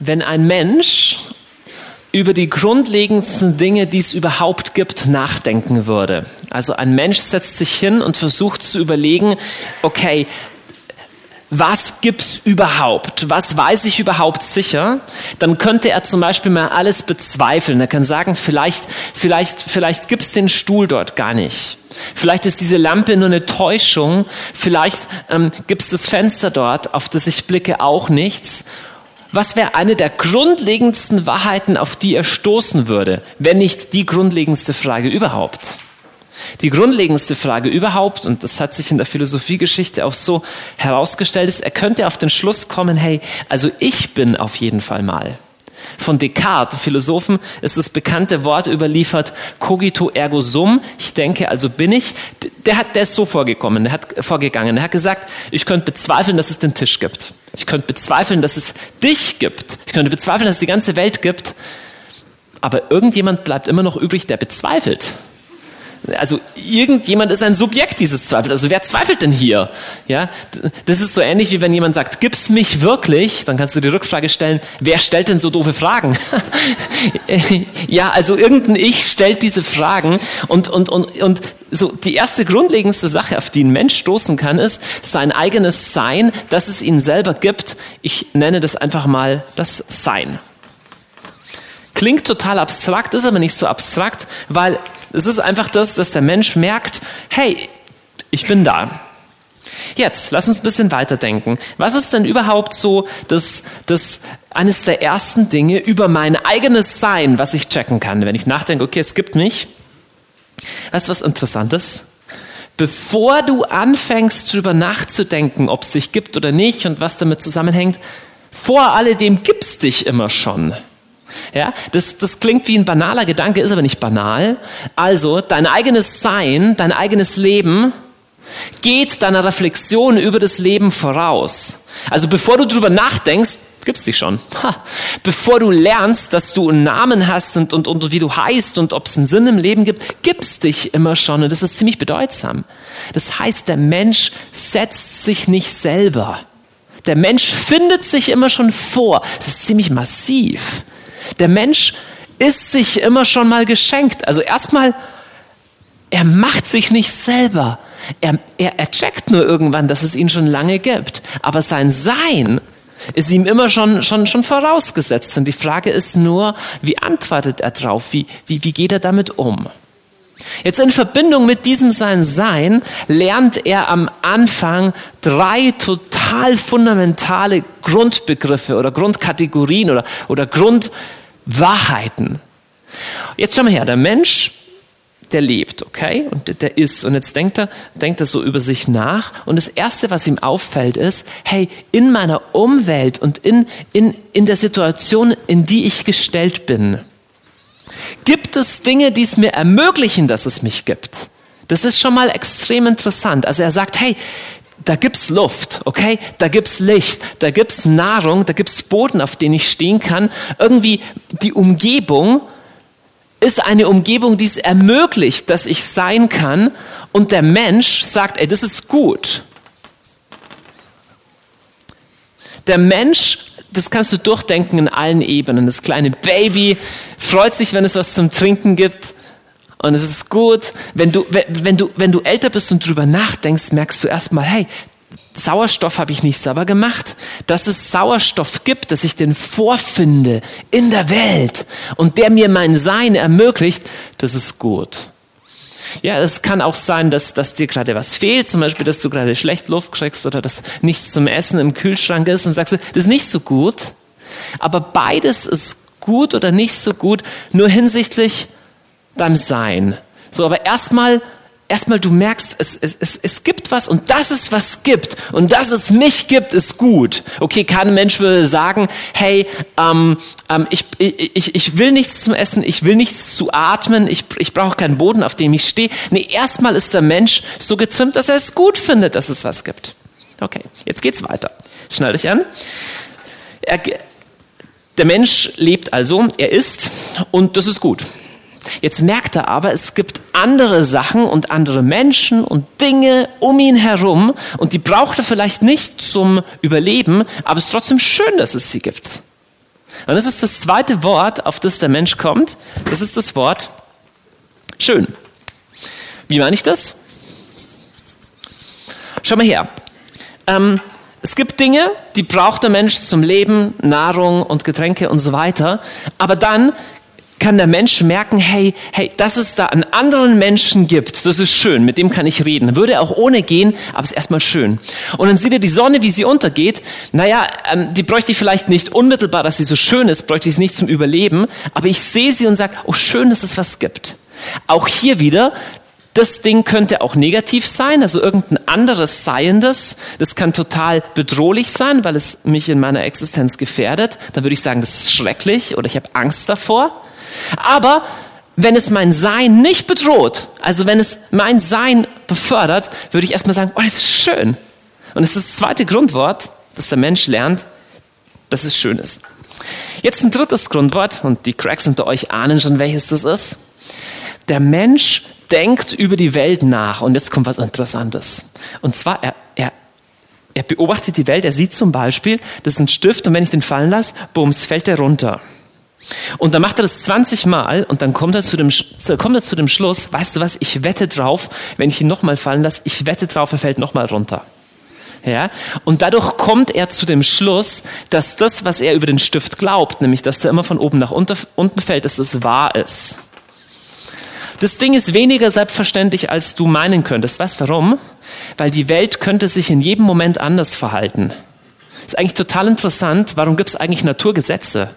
wenn ein Mensch über die grundlegendsten Dinge, die es überhaupt gibt, nachdenken würde. Also ein Mensch setzt sich hin und versucht zu überlegen, okay, was gibt's überhaupt? Was weiß ich überhaupt sicher? Dann könnte er zum Beispiel mal alles bezweifeln. Er kann sagen, vielleicht, vielleicht, vielleicht gibt's den Stuhl dort gar nicht. Vielleicht ist diese Lampe nur eine Täuschung. Vielleicht ähm, gibt's das Fenster dort, auf das ich blicke, auch nichts. Was wäre eine der grundlegendsten Wahrheiten, auf die er stoßen würde, wenn nicht die grundlegendste Frage überhaupt? Die grundlegendste Frage überhaupt, und das hat sich in der Philosophiegeschichte auch so herausgestellt, ist, er könnte auf den Schluss kommen, hey, also ich bin auf jeden Fall mal. Von Descartes, Philosophen, ist das bekannte Wort überliefert, cogito ergo sum, ich denke, also bin ich. Der, hat, der ist so vorgekommen, der hat vorgegangen, der hat gesagt, ich könnte bezweifeln, dass es den Tisch gibt. Ich könnte bezweifeln, dass es dich gibt. Ich könnte bezweifeln, dass es die ganze Welt gibt. Aber irgendjemand bleibt immer noch übrig, der bezweifelt. Also irgendjemand ist ein Subjekt dieses Zweifels. Also wer zweifelt denn hier? Ja, das ist so ähnlich wie wenn jemand sagt, gibt's mich wirklich? Dann kannst du die Rückfrage stellen, wer stellt denn so doofe Fragen? ja, also irgendein Ich stellt diese Fragen und, und, und, und so die erste grundlegendste Sache, auf die ein Mensch stoßen kann, ist sein eigenes Sein, dass es ihn selber gibt. Ich nenne das einfach mal das Sein. Klingt total abstrakt, ist aber nicht so abstrakt, weil es ist einfach das, dass der Mensch merkt, hey, ich bin da. Jetzt, lass uns ein bisschen weiterdenken. Was ist denn überhaupt so das, das, eines der ersten Dinge über mein eigenes Sein, was ich checken kann, wenn ich nachdenke, okay, es gibt mich? Weißt du was Interessantes? Bevor du anfängst, darüber nachzudenken, ob es dich gibt oder nicht und was damit zusammenhängt, vor alledem gibt's dich immer schon. Ja, das, das klingt wie ein banaler Gedanke, ist aber nicht banal. Also, dein eigenes Sein, dein eigenes Leben geht deiner Reflexion über das Leben voraus. Also, bevor du drüber nachdenkst, gibt's dich schon. Ha. Bevor du lernst, dass du einen Namen hast und, und, und wie du heißt und ob es einen Sinn im Leben gibt, gibt's dich immer schon. Und das ist ziemlich bedeutsam. Das heißt, der Mensch setzt sich nicht selber. Der Mensch findet sich immer schon vor. Das ist ziemlich massiv. Der Mensch ist sich immer schon mal geschenkt. Also erstmal, er macht sich nicht selber. Er, er, er checkt nur irgendwann, dass es ihn schon lange gibt. Aber sein Sein ist ihm immer schon, schon, schon vorausgesetzt. Und die Frage ist nur, wie antwortet er drauf? Wie, wie, wie geht er damit um? Jetzt in Verbindung mit diesem sein Sein lernt er am Anfang drei total fundamentale Grundbegriffe oder Grundkategorien oder, oder Grundwahrheiten. Jetzt schau mal her, der Mensch, der lebt, okay? Und der ist. Und jetzt denkt er, denkt er so über sich nach. Und das Erste, was ihm auffällt, ist, hey, in meiner Umwelt und in, in, in der Situation, in die ich gestellt bin, Gibt es Dinge, die es mir ermöglichen, dass es mich gibt? Das ist schon mal extrem interessant. Also er sagt, hey, da gibt's Luft, okay? Da gibt's Licht, da gibt's Nahrung, da gibt's Boden, auf den ich stehen kann. Irgendwie die Umgebung ist eine Umgebung, die es ermöglicht, dass ich sein kann. Und der Mensch sagt, ey, das ist gut. Der Mensch das kannst du durchdenken in allen Ebenen. Das kleine Baby freut sich, wenn es was zum Trinken gibt. Und es ist gut. Wenn du, wenn du, wenn du älter bist und drüber nachdenkst, merkst du erstmal, hey, Sauerstoff habe ich nicht selber gemacht. Dass es Sauerstoff gibt, dass ich den vorfinde in der Welt und der mir mein Sein ermöglicht, das ist gut. Ja, es kann auch sein, dass, dass dir gerade was fehlt, zum Beispiel, dass du gerade schlecht Luft kriegst oder dass nichts zum Essen im Kühlschrank ist und sagst, das ist nicht so gut. Aber beides ist gut oder nicht so gut, nur hinsichtlich deinem Sein. So, aber erstmal erstmal du merkst, es, es, es, es gibt was und das ist was gibt und dass es mich gibt, ist gut. Okay, kein Mensch würde sagen, hey, ähm, ähm, ich, ich, ich will nichts zum Essen, ich will nichts zu atmen, ich, ich brauche keinen Boden, auf dem ich stehe. Nee, erstmal ist der Mensch so getrimmt, dass er es gut findet, dass es was gibt. Okay, jetzt geht's weiter. Schnall dich an. Er, der Mensch lebt also, er isst und das ist gut. Jetzt merkt er aber, es gibt andere Sachen und andere Menschen und Dinge um ihn herum und die braucht er vielleicht nicht zum Überleben, aber es ist trotzdem schön, dass es sie gibt. Und das ist das zweite Wort, auf das der Mensch kommt. Das ist das Wort schön. Wie meine ich das? Schau mal her. Ähm, es gibt Dinge, die braucht der Mensch zum Leben, Nahrung und Getränke und so weiter. Aber dann kann der Mensch merken, hey, hey, dass es da einen anderen Menschen gibt, das ist schön, mit dem kann ich reden. Würde auch ohne gehen, aber es ist erstmal schön. Und dann sieht er die Sonne, wie sie untergeht. Naja, ähm, die bräuchte ich vielleicht nicht unmittelbar, dass sie so schön ist, bräuchte ich sie nicht zum Überleben, aber ich sehe sie und sage, oh schön, dass es was gibt. Auch hier wieder, das Ding könnte auch negativ sein, also irgendein anderes Seiendes. Das kann total bedrohlich sein, weil es mich in meiner Existenz gefährdet. Da würde ich sagen, das ist schrecklich oder ich habe Angst davor. Aber wenn es mein Sein nicht bedroht, also wenn es mein Sein befördert, würde ich erstmal sagen, oh, das ist schön. Und es ist das zweite Grundwort, dass der Mensch lernt, dass es schön ist. Jetzt ein drittes Grundwort, und die Cracks unter euch ahnen schon, welches das ist. Der Mensch denkt über die Welt nach. Und jetzt kommt was Interessantes. Und zwar, er, er, er beobachtet die Welt, er sieht zum Beispiel, das ist ein Stift und wenn ich den fallen lasse, bums, fällt der runter. Und dann macht er das 20 Mal und dann kommt er, zu dem, kommt er zu dem Schluss, weißt du was, ich wette drauf, wenn ich ihn nochmal fallen lasse, ich wette drauf, er fällt nochmal runter. Ja? Und dadurch kommt er zu dem Schluss, dass das, was er über den Stift glaubt, nämlich dass der immer von oben nach unten fällt, dass das wahr ist. Das Ding ist weniger selbstverständlich, als du meinen könntest. Weißt du warum? Weil die Welt könnte sich in jedem Moment anders verhalten. Ist eigentlich total interessant. Warum gibt es eigentlich Naturgesetze?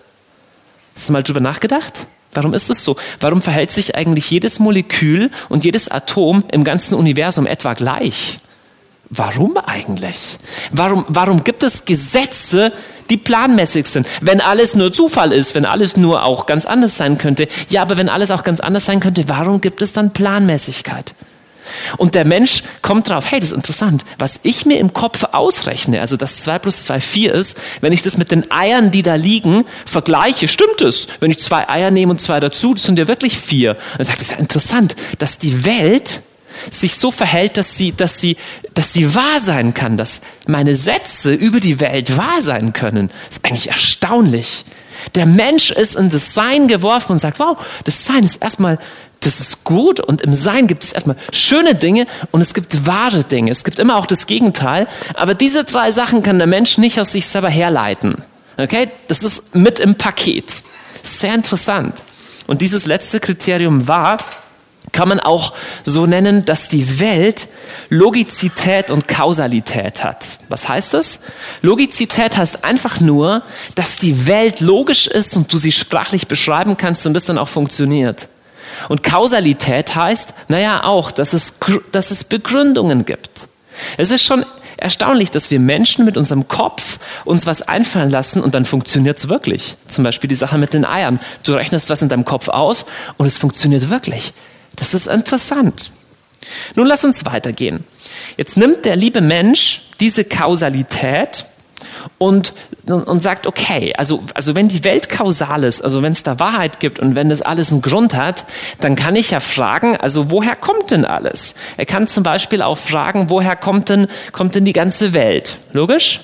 Hast du mal drüber nachgedacht? Warum ist es so? Warum verhält sich eigentlich jedes Molekül und jedes Atom im ganzen Universum etwa gleich? Warum eigentlich? Warum, warum gibt es Gesetze, die planmäßig sind? Wenn alles nur Zufall ist, wenn alles nur auch ganz anders sein könnte. Ja, aber wenn alles auch ganz anders sein könnte, warum gibt es dann Planmäßigkeit? Und der Mensch kommt drauf, hey, das ist interessant, was ich mir im Kopf ausrechne, also dass 2 plus 2 4 ist, wenn ich das mit den Eiern, die da liegen, vergleiche, stimmt es. Wenn ich zwei Eier nehme und zwei dazu, das sind ja wirklich vier. Und dann sagt, das ist ja interessant, dass die Welt sich so verhält, dass sie, dass sie, dass sie wahr sein kann, dass meine Sätze über die Welt wahr sein können. Das ist eigentlich erstaunlich. Der Mensch ist in das Sein geworfen und sagt, wow, das Sein ist erstmal das ist gut und im Sein gibt es erstmal schöne Dinge und es gibt wahre Dinge. Es gibt immer auch das Gegenteil. Aber diese drei Sachen kann der Mensch nicht aus sich selber herleiten. Okay? Das ist mit im Paket. Sehr interessant. Und dieses letzte Kriterium war, kann man auch so nennen, dass die Welt Logizität und Kausalität hat. Was heißt das? Logizität heißt einfach nur, dass die Welt logisch ist und du sie sprachlich beschreiben kannst und das dann auch funktioniert. Und Kausalität heißt, naja, auch, dass es, dass es Begründungen gibt. Es ist schon erstaunlich, dass wir Menschen mit unserem Kopf uns was einfallen lassen und dann funktioniert es wirklich. Zum Beispiel die Sache mit den Eiern. Du rechnest was in deinem Kopf aus und es funktioniert wirklich. Das ist interessant. Nun lass uns weitergehen. Jetzt nimmt der liebe Mensch diese Kausalität und, und sagt, okay, also, also wenn die Welt kausal ist, also wenn es da Wahrheit gibt und wenn das alles einen Grund hat, dann kann ich ja fragen, also woher kommt denn alles? Er kann zum Beispiel auch fragen, woher kommt denn, kommt denn die ganze Welt? Logisch?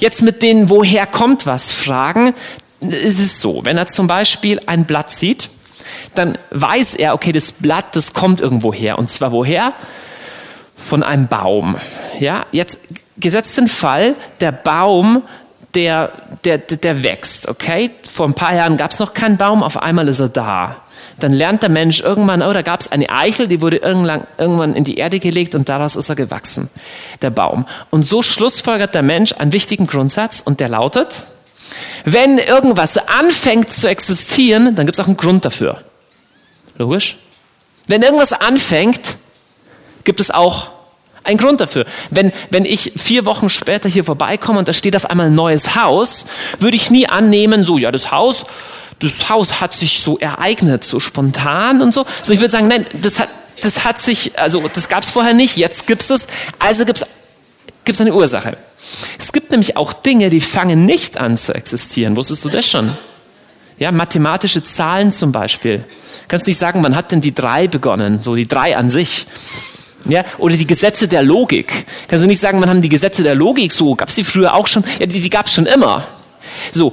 Jetzt mit den woher kommt was Fragen ist es so, wenn er zum Beispiel ein Blatt sieht, dann weiß er, okay, das Blatt, das kommt irgendwo her. Und zwar woher? Von einem Baum. Ja, jetzt gesetzt den Fall, der Baum, der, der, der wächst, okay? Vor ein paar Jahren gab es noch keinen Baum, auf einmal ist er da. Dann lernt der Mensch irgendwann, oh, da gab es eine Eichel, die wurde irgendwann in die Erde gelegt und daraus ist er gewachsen, der Baum. Und so schlussfolgert der Mensch einen wichtigen Grundsatz und der lautet, wenn irgendwas anfängt zu existieren, dann gibt es auch einen Grund dafür. Logisch? Wenn irgendwas anfängt, gibt es auch ein Grund dafür. Wenn, wenn ich vier Wochen später hier vorbeikomme und da steht auf einmal ein neues Haus, würde ich nie annehmen, so, ja, das Haus, das Haus hat sich so ereignet, so spontan und so. So, ich würde sagen, nein, das hat, das hat sich, also, das gab es vorher nicht, jetzt gibt es, also gibt es eine Ursache. Es gibt nämlich auch Dinge, die fangen nicht an zu existieren. Wusstest du das schon? Ja, mathematische Zahlen zum Beispiel. Kannst nicht sagen, wann hat denn die drei begonnen? So die drei an sich. Ja, oder die Gesetze der Logik. Kannst du nicht sagen, man haben die Gesetze der Logik so, gab es die früher auch schon? Ja, die, die gab es schon immer. So,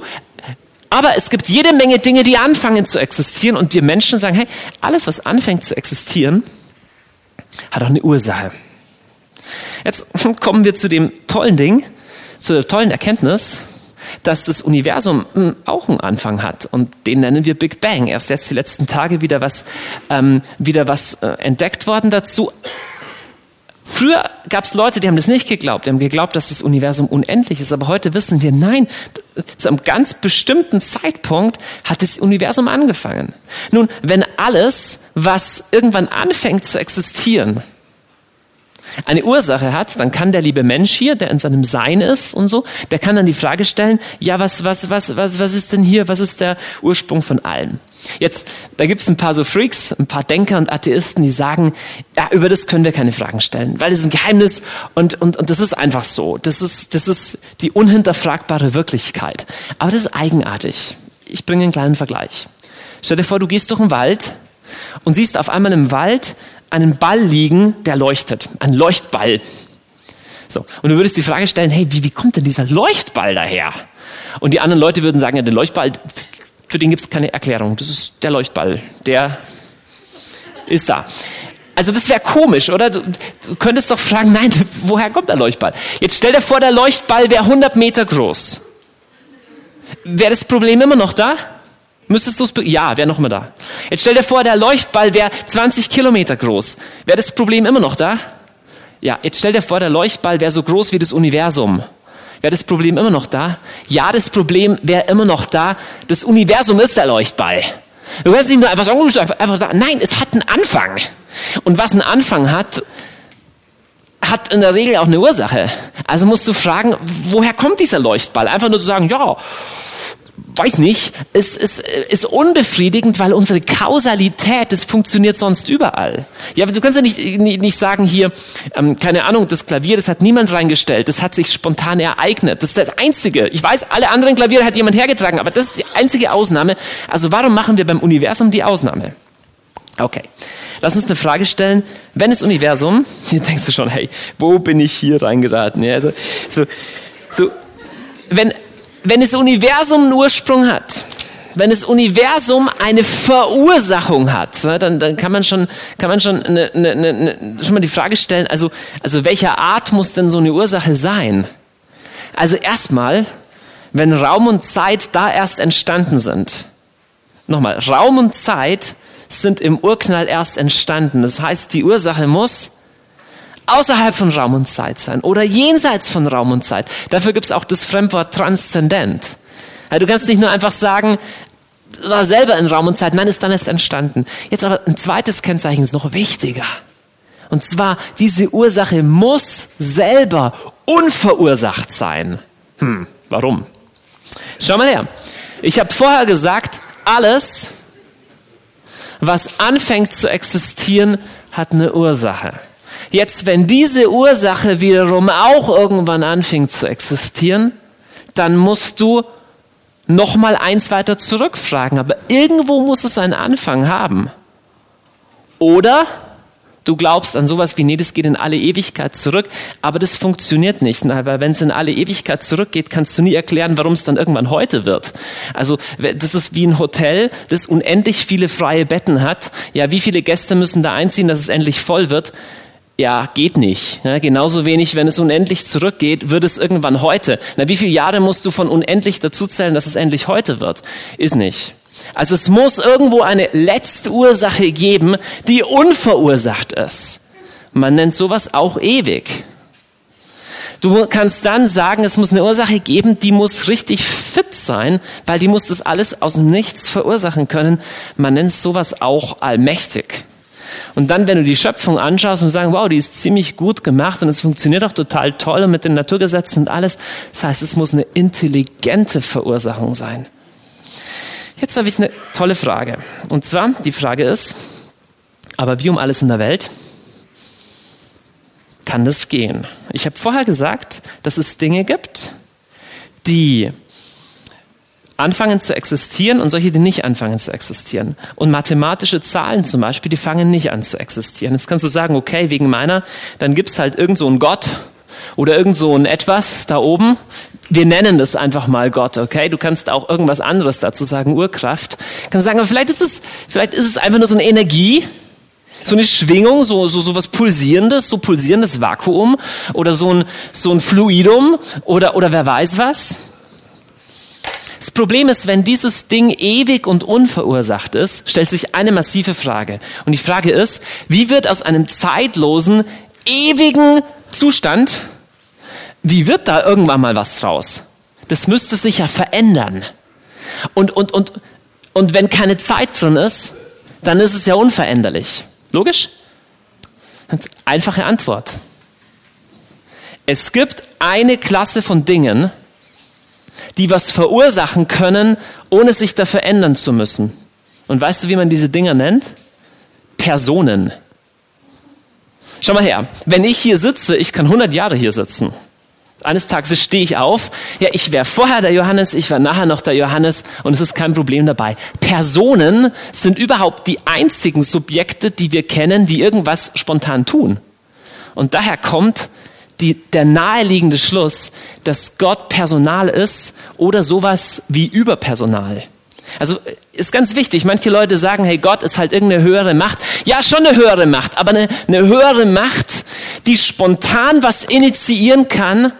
Aber es gibt jede Menge Dinge, die anfangen zu existieren und wir Menschen sagen, hey, alles, was anfängt zu existieren, hat auch eine Ursache. Jetzt kommen wir zu dem tollen Ding, zu der tollen Erkenntnis, dass das Universum hm, auch einen Anfang hat und den nennen wir Big Bang. Erst jetzt die letzten Tage wieder was, ähm, wieder was äh, entdeckt worden dazu. Früher gab es Leute, die haben das nicht geglaubt, die haben geglaubt, dass das Universum unendlich ist, aber heute wissen wir, nein, zu einem ganz bestimmten Zeitpunkt hat das Universum angefangen. Nun, wenn alles, was irgendwann anfängt zu existieren, eine Ursache hat, dann kann der liebe Mensch hier, der in seinem Sein ist und so, der kann dann die Frage stellen, ja, was, was, was, was, was ist denn hier, was ist der Ursprung von allem? Jetzt, da gibt es ein paar so Freaks, ein paar Denker und Atheisten, die sagen, ja, über das können wir keine Fragen stellen, weil das ist ein Geheimnis und, und, und das ist einfach so. Das ist, das ist die unhinterfragbare Wirklichkeit. Aber das ist eigenartig. Ich bringe einen kleinen Vergleich. Stell dir vor, du gehst durch den Wald und siehst auf einmal im Wald einen Ball liegen, der leuchtet. Ein Leuchtball. So. Und du würdest die Frage stellen, hey, wie, wie kommt denn dieser Leuchtball daher? Und die anderen Leute würden sagen, ja, der Leuchtball, für den gibt es keine Erklärung. Das ist der Leuchtball. Der ist da. Also das wäre komisch, oder? Du, du, könntest doch fragen, nein, woher kommt der Leuchtball? Jetzt stell dir vor, der Leuchtball wäre 100 Meter groß. Wäre das Problem immer noch da? Müsstest du es, ja, wäre noch mal da. Jetzt stell dir vor, der Leuchtball wäre 20 Kilometer groß. Wäre das Problem immer noch da? Ja, jetzt stell dir vor, der Leuchtball wäre so groß wie das Universum. Wäre das Problem immer noch da? Ja, das Problem wäre immer noch da. Das Universum ist der Leuchtball. Du kannst nicht nur einfach sagen, oh, einfach, da. Nein, es hat einen Anfang. Und was einen Anfang hat, hat in der Regel auch eine Ursache. Also musst du fragen, woher kommt dieser Leuchtball? Einfach nur zu sagen, ja, weiß nicht, es ist, ist unbefriedigend, weil unsere Kausalität, das funktioniert sonst überall. Ja, du kannst ja nicht, nicht sagen hier, ähm, keine Ahnung, das Klavier, das hat niemand reingestellt, das hat sich spontan ereignet. Das ist das Einzige. Ich weiß, alle anderen Klaviere hat jemand hergetragen, aber das ist die einzige Ausnahme. Also warum machen wir beim Universum die Ausnahme? Okay, lass uns eine Frage stellen. Wenn das Universum, hier denkst du schon, hey, wo bin ich hier reingeraten? Ja, also, so, so, wenn wenn das Universum einen Ursprung hat, wenn das Universum eine Verursachung hat, ne, dann, dann kann man schon, kann man schon, eine, eine, eine, schon mal die Frage stellen, also, also welcher Art muss denn so eine Ursache sein? Also erstmal, wenn Raum und Zeit da erst entstanden sind. Nochmal, Raum und Zeit sind im Urknall erst entstanden. Das heißt, die Ursache muss außerhalb von Raum und Zeit sein oder jenseits von Raum und Zeit. Dafür gibt es auch das Fremdwort transzendent. du kannst nicht nur einfach sagen, war selber in Raum und Zeit, nein, ist dann erst entstanden. Jetzt aber ein zweites Kennzeichen ist noch wichtiger. Und zwar, diese Ursache muss selber unverursacht sein. Hm, warum? Schau mal her. Ich habe vorher gesagt, alles, was anfängt zu existieren, hat eine Ursache. Jetzt, wenn diese Ursache wiederum auch irgendwann anfängt zu existieren, dann musst du noch mal eins weiter zurückfragen. Aber irgendwo muss es einen Anfang haben. Oder du glaubst an sowas wie, nee, das geht in alle Ewigkeit zurück, aber das funktioniert nicht, weil wenn es in alle Ewigkeit zurückgeht, kannst du nie erklären, warum es dann irgendwann heute wird. Also das ist wie ein Hotel, das unendlich viele freie Betten hat. Ja, wie viele Gäste müssen da einziehen, dass es endlich voll wird? Ja, geht nicht. Ja, genauso wenig, wenn es unendlich zurückgeht, wird es irgendwann heute. Na, wie viele Jahre musst du von unendlich dazuzählen, dass es endlich heute wird? Ist nicht. Also es muss irgendwo eine letzte Ursache geben, die unverursacht ist. Man nennt sowas auch ewig. Du kannst dann sagen, es muss eine Ursache geben, die muss richtig fit sein, weil die muss das alles aus dem Nichts verursachen können. Man nennt sowas auch allmächtig. Und dann, wenn du die Schöpfung anschaust und sagst, wow, die ist ziemlich gut gemacht und es funktioniert auch total toll und mit den Naturgesetzen und alles. Das heißt, es muss eine intelligente Verursachung sein. Jetzt habe ich eine tolle Frage. Und zwar, die Frage ist, aber wie um alles in der Welt kann das gehen? Ich habe vorher gesagt, dass es Dinge gibt, die anfangen zu existieren und solche, die nicht anfangen zu existieren. Und mathematische Zahlen zum Beispiel, die fangen nicht an zu existieren. Jetzt kannst du sagen, okay, wegen meiner, dann gibt es halt irgend so einen Gott oder irgend so ein Etwas da oben, wir nennen das einfach mal Gott, okay? Du kannst auch irgendwas anderes dazu sagen, Urkraft. Du kannst sagen, aber vielleicht ist es, vielleicht ist es einfach nur so eine Energie, so eine Schwingung, so, so, so was Pulsierendes, so pulsierendes Vakuum oder so ein, so ein Fluidum oder, oder wer weiß was. Das Problem ist, wenn dieses Ding ewig und unverursacht ist, stellt sich eine massive Frage. Und die Frage ist, wie wird aus einem zeitlosen, ewigen Zustand, wie wird da irgendwann mal was draus? Das müsste sich ja verändern. Und, und, und, und wenn keine Zeit drin ist, dann ist es ja unveränderlich. Logisch? Einfache Antwort. Es gibt eine Klasse von Dingen, die was verursachen können, ohne sich da verändern zu müssen. Und weißt du, wie man diese Dinger nennt? Personen. Schau mal her, wenn ich hier sitze, ich kann 100 Jahre hier sitzen. Eines Tages stehe ich auf, ja, ich wäre vorher der Johannes, ich war nachher noch der Johannes und es ist kein Problem dabei. Personen sind überhaupt die einzigen Subjekte, die wir kennen, die irgendwas spontan tun. Und daher kommt die, der naheliegende Schluss, dass Gott Personal ist oder sowas wie Überpersonal. Also ist ganz wichtig. Manche Leute sagen, hey, Gott ist halt irgendeine höhere Macht. Ja, schon eine höhere Macht, aber eine, eine höhere Macht, die spontan was initiieren kann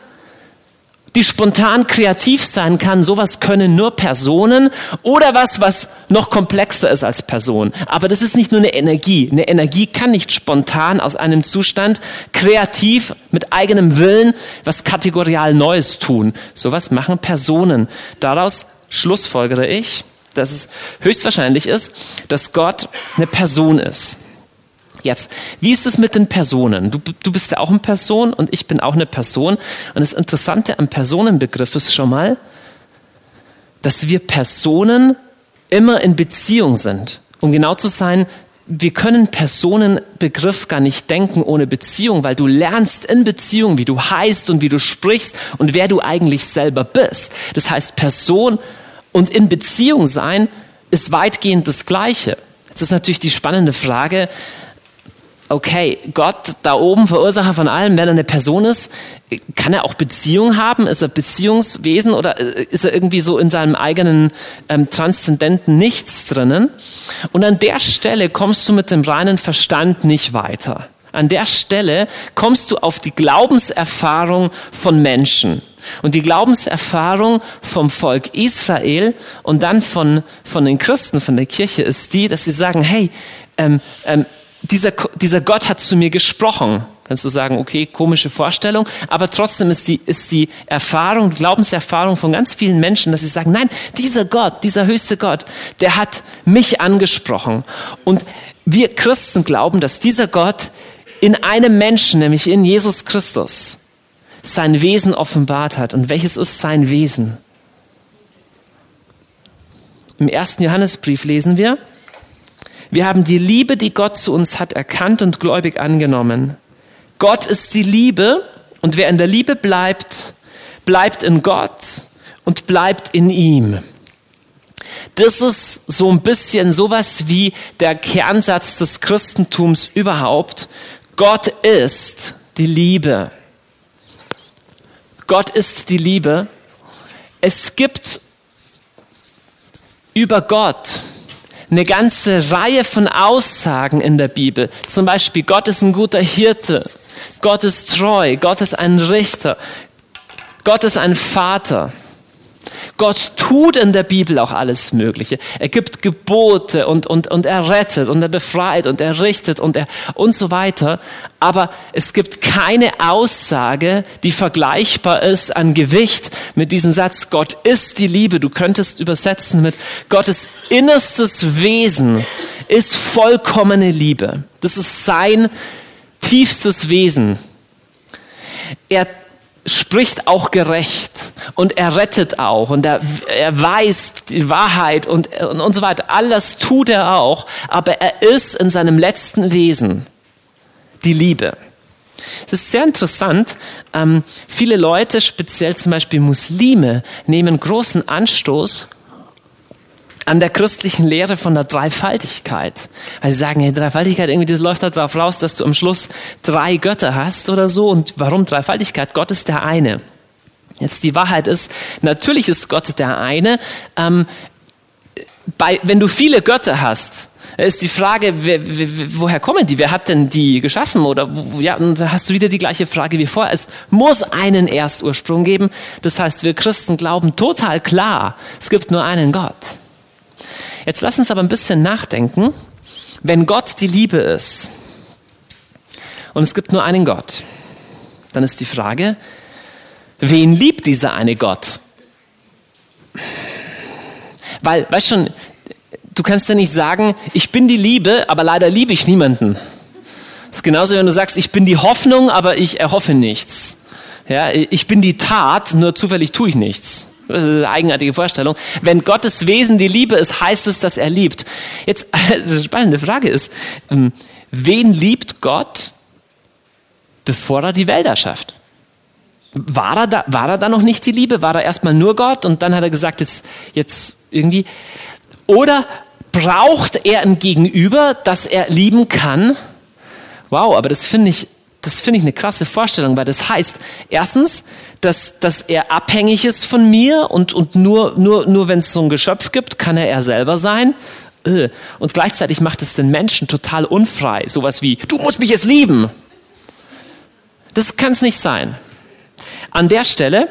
die spontan kreativ sein kann. Sowas können nur Personen oder was, was noch komplexer ist als Person. Aber das ist nicht nur eine Energie. Eine Energie kann nicht spontan aus einem Zustand kreativ mit eigenem Willen was kategorial Neues tun. Sowas machen Personen. Daraus schlussfolgere ich, dass es höchstwahrscheinlich ist, dass Gott eine Person ist. Jetzt, wie ist es mit den Personen? Du, du bist ja auch eine Person und ich bin auch eine Person. Und das Interessante am Personenbegriff ist schon mal, dass wir Personen immer in Beziehung sind. Um genau zu sein, wir können Personenbegriff gar nicht denken ohne Beziehung, weil du lernst in Beziehung, wie du heißt und wie du sprichst und wer du eigentlich selber bist. Das heißt, Person und in Beziehung sein ist weitgehend das Gleiche. Jetzt ist natürlich die spannende Frage, okay, Gott da oben, Verursacher von allem, wenn er eine Person ist, kann er auch Beziehung haben? Ist er Beziehungswesen oder äh, ist er irgendwie so in seinem eigenen ähm, transzendenten Nichts drinnen? Und an der Stelle kommst du mit dem reinen Verstand nicht weiter. An der Stelle kommst du auf die Glaubenserfahrung von Menschen. Und die Glaubenserfahrung vom Volk Israel und dann von, von den Christen, von der Kirche ist die, dass sie sagen, hey, ähm, ähm, dieser, dieser Gott hat zu mir gesprochen. Kannst du sagen, okay, komische Vorstellung, aber trotzdem ist die, ist die Erfahrung, die Glaubenserfahrung von ganz vielen Menschen, dass sie sagen, nein, dieser Gott, dieser höchste Gott, der hat mich angesprochen. Und wir Christen glauben, dass dieser Gott in einem Menschen, nämlich in Jesus Christus, sein Wesen offenbart hat. Und welches ist sein Wesen? Im ersten Johannesbrief lesen wir, wir haben die Liebe, die Gott zu uns hat, erkannt und gläubig angenommen. Gott ist die Liebe und wer in der Liebe bleibt, bleibt in Gott und bleibt in ihm. Das ist so ein bisschen sowas wie der Kernsatz des Christentums überhaupt. Gott ist die Liebe. Gott ist die Liebe. Es gibt über Gott eine ganze Reihe von Aussagen in der Bibel. Zum Beispiel, Gott ist ein guter Hirte, Gott ist treu, Gott ist ein Richter, Gott ist ein Vater. Gott tut in der Bibel auch alles Mögliche. Er gibt Gebote und, und, und er rettet und er befreit und er richtet und er und so weiter. Aber es gibt keine Aussage, die vergleichbar ist an Gewicht mit diesem Satz, Gott ist die Liebe. Du könntest übersetzen mit Gottes innerstes Wesen ist vollkommene Liebe. Das ist sein tiefstes Wesen. Er spricht auch gerecht und er rettet auch und er, er weiß die Wahrheit und, und, und so weiter. Alles tut er auch, aber er ist in seinem letzten Wesen die Liebe. Das ist sehr interessant. Ähm, viele Leute, speziell zum Beispiel Muslime, nehmen großen Anstoß an der christlichen Lehre von der Dreifaltigkeit. Weil sie sagen, hey, Dreifaltigkeit, irgendwie, das läuft darauf raus, dass du am Schluss drei Götter hast oder so. Und warum Dreifaltigkeit? Gott ist der eine. Jetzt die Wahrheit ist, natürlich ist Gott der eine. Ähm, bei, wenn du viele Götter hast, ist die Frage, wer, woher kommen die? Wer hat denn die geschaffen? Oder ja, und da hast du wieder die gleiche Frage wie vorher. Es muss einen Erstursprung geben. Das heißt, wir Christen glauben total klar, es gibt nur einen Gott. Jetzt lass uns aber ein bisschen nachdenken. Wenn Gott die Liebe ist und es gibt nur einen Gott, dann ist die Frage, wen liebt dieser eine Gott? Weil, weißt schon, du kannst ja nicht sagen, ich bin die Liebe, aber leider liebe ich niemanden. Das ist genauso, wenn du sagst, ich bin die Hoffnung, aber ich erhoffe nichts. Ja, ich bin die Tat, nur zufällig tue ich nichts. Das ist eine eigenartige Vorstellung. Wenn Gottes Wesen die Liebe ist, heißt es, dass er liebt. Jetzt, die spannende Frage ist, ähm, wen liebt Gott, bevor er die Welt erschafft? War er, da, war er da noch nicht die Liebe? War er erstmal nur Gott und dann hat er gesagt, jetzt, jetzt irgendwie? Oder braucht er ein Gegenüber, das er lieben kann? Wow, aber das finde ich, das finde ich eine krasse Vorstellung, weil das heißt, erstens, dass, dass er abhängig ist von mir und, und nur, nur, nur wenn es so ein Geschöpf gibt, kann er er selber sein. Äh. Und gleichzeitig macht es den Menschen total unfrei. Sowas wie, du musst mich jetzt lieben. Das kann es nicht sein. An der Stelle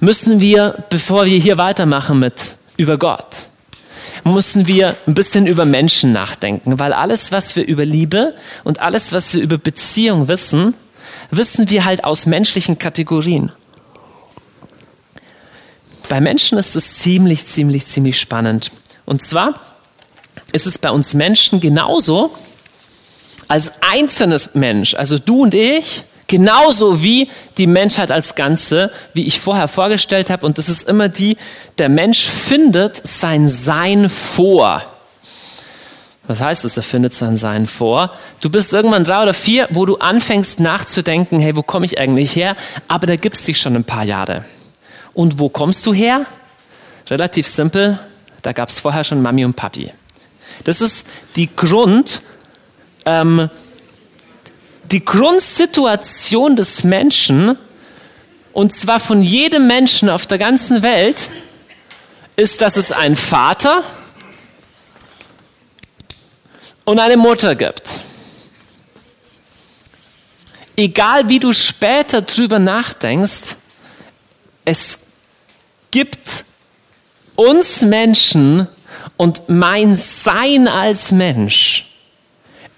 müssen wir, bevor wir hier weitermachen mit über Gott, müssen wir ein bisschen über Menschen nachdenken, weil alles, was wir über Liebe und alles, was wir über Beziehung wissen, wissen wir halt aus menschlichen Kategorien. Bei Menschen ist es ziemlich, ziemlich, ziemlich spannend. Und zwar ist es bei uns Menschen genauso als einzelnes Mensch, also du und ich, Genauso wie die Menschheit als Ganze, wie ich vorher vorgestellt habe. Und das ist immer die, der Mensch findet sein Sein vor. Was heißt es, er findet sein Sein vor? Du bist irgendwann drei oder vier, wo du anfängst nachzudenken, hey, wo komme ich eigentlich her? Aber da gibt es dich schon ein paar Jahre. Und wo kommst du her? Relativ simpel, da gab es vorher schon Mami und Papi. Das ist die Grund, ähm, die Grundsituation des Menschen, und zwar von jedem Menschen auf der ganzen Welt, ist, dass es einen Vater und eine Mutter gibt. Egal wie du später drüber nachdenkst, es gibt uns Menschen und mein Sein als Mensch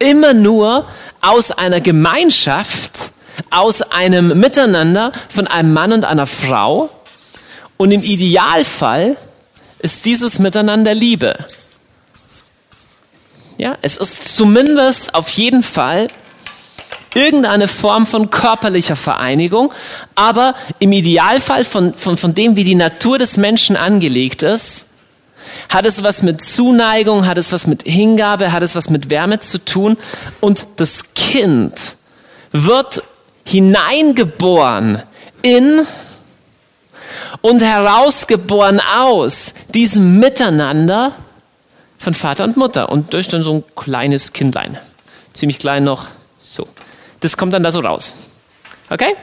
immer nur aus einer Gemeinschaft, aus einem Miteinander von einem Mann und einer Frau. Und im Idealfall ist dieses Miteinander Liebe. Ja, es ist zumindest auf jeden Fall irgendeine Form von körperlicher Vereinigung, aber im Idealfall von, von, von dem, wie die Natur des Menschen angelegt ist, hat es was mit Zuneigung, hat es was mit Hingabe, hat es was mit Wärme zu tun. Und das Kind wird hineingeboren in und herausgeboren aus diesem Miteinander von Vater und Mutter. Und durch dann so ein kleines Kindlein. Ziemlich klein noch. So. Das kommt dann da so raus. Okay?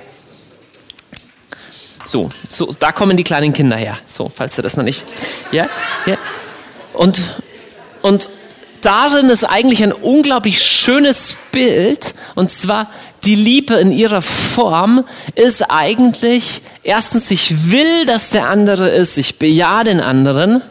So, so, da kommen die kleinen Kinder her. So, falls ihr das noch nicht. Ja, ja. Und, und darin ist eigentlich ein unglaublich schönes Bild. Und zwar die Liebe in ihrer Form ist eigentlich erstens, ich will, dass der andere ist. Ich bejahe den anderen.